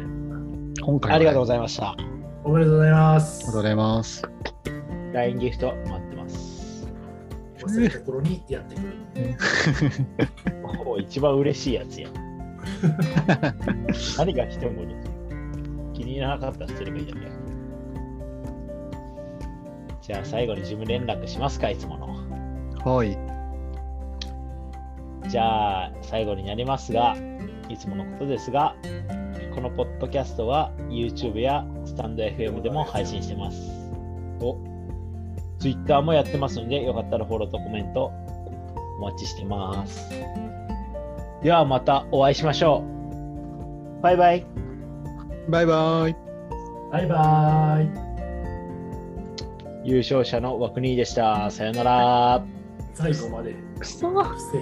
今回はありがとうございました。おめでとうございます。ありがとうございます。LINE ギフト待ってます。忘れた頃にやってくる。もう一番嬉しいやつや。何が来ても気に入らなかったら捨てればいいだけ。じゃあ最後に事務連絡しますか、いつもの。はい。じゃあ最後になりますが、いつものことですが、このポッドキャストは YouTube やスタンド FM でも配信してます。お Twitter もやってますので、よかったらフォローとコメントお待ちしてます。ではまたお会いしましょう。バイバイ。バイバイ。バイバーイ。優勝者の枠にでした。さよなら。最後まで。くそ不正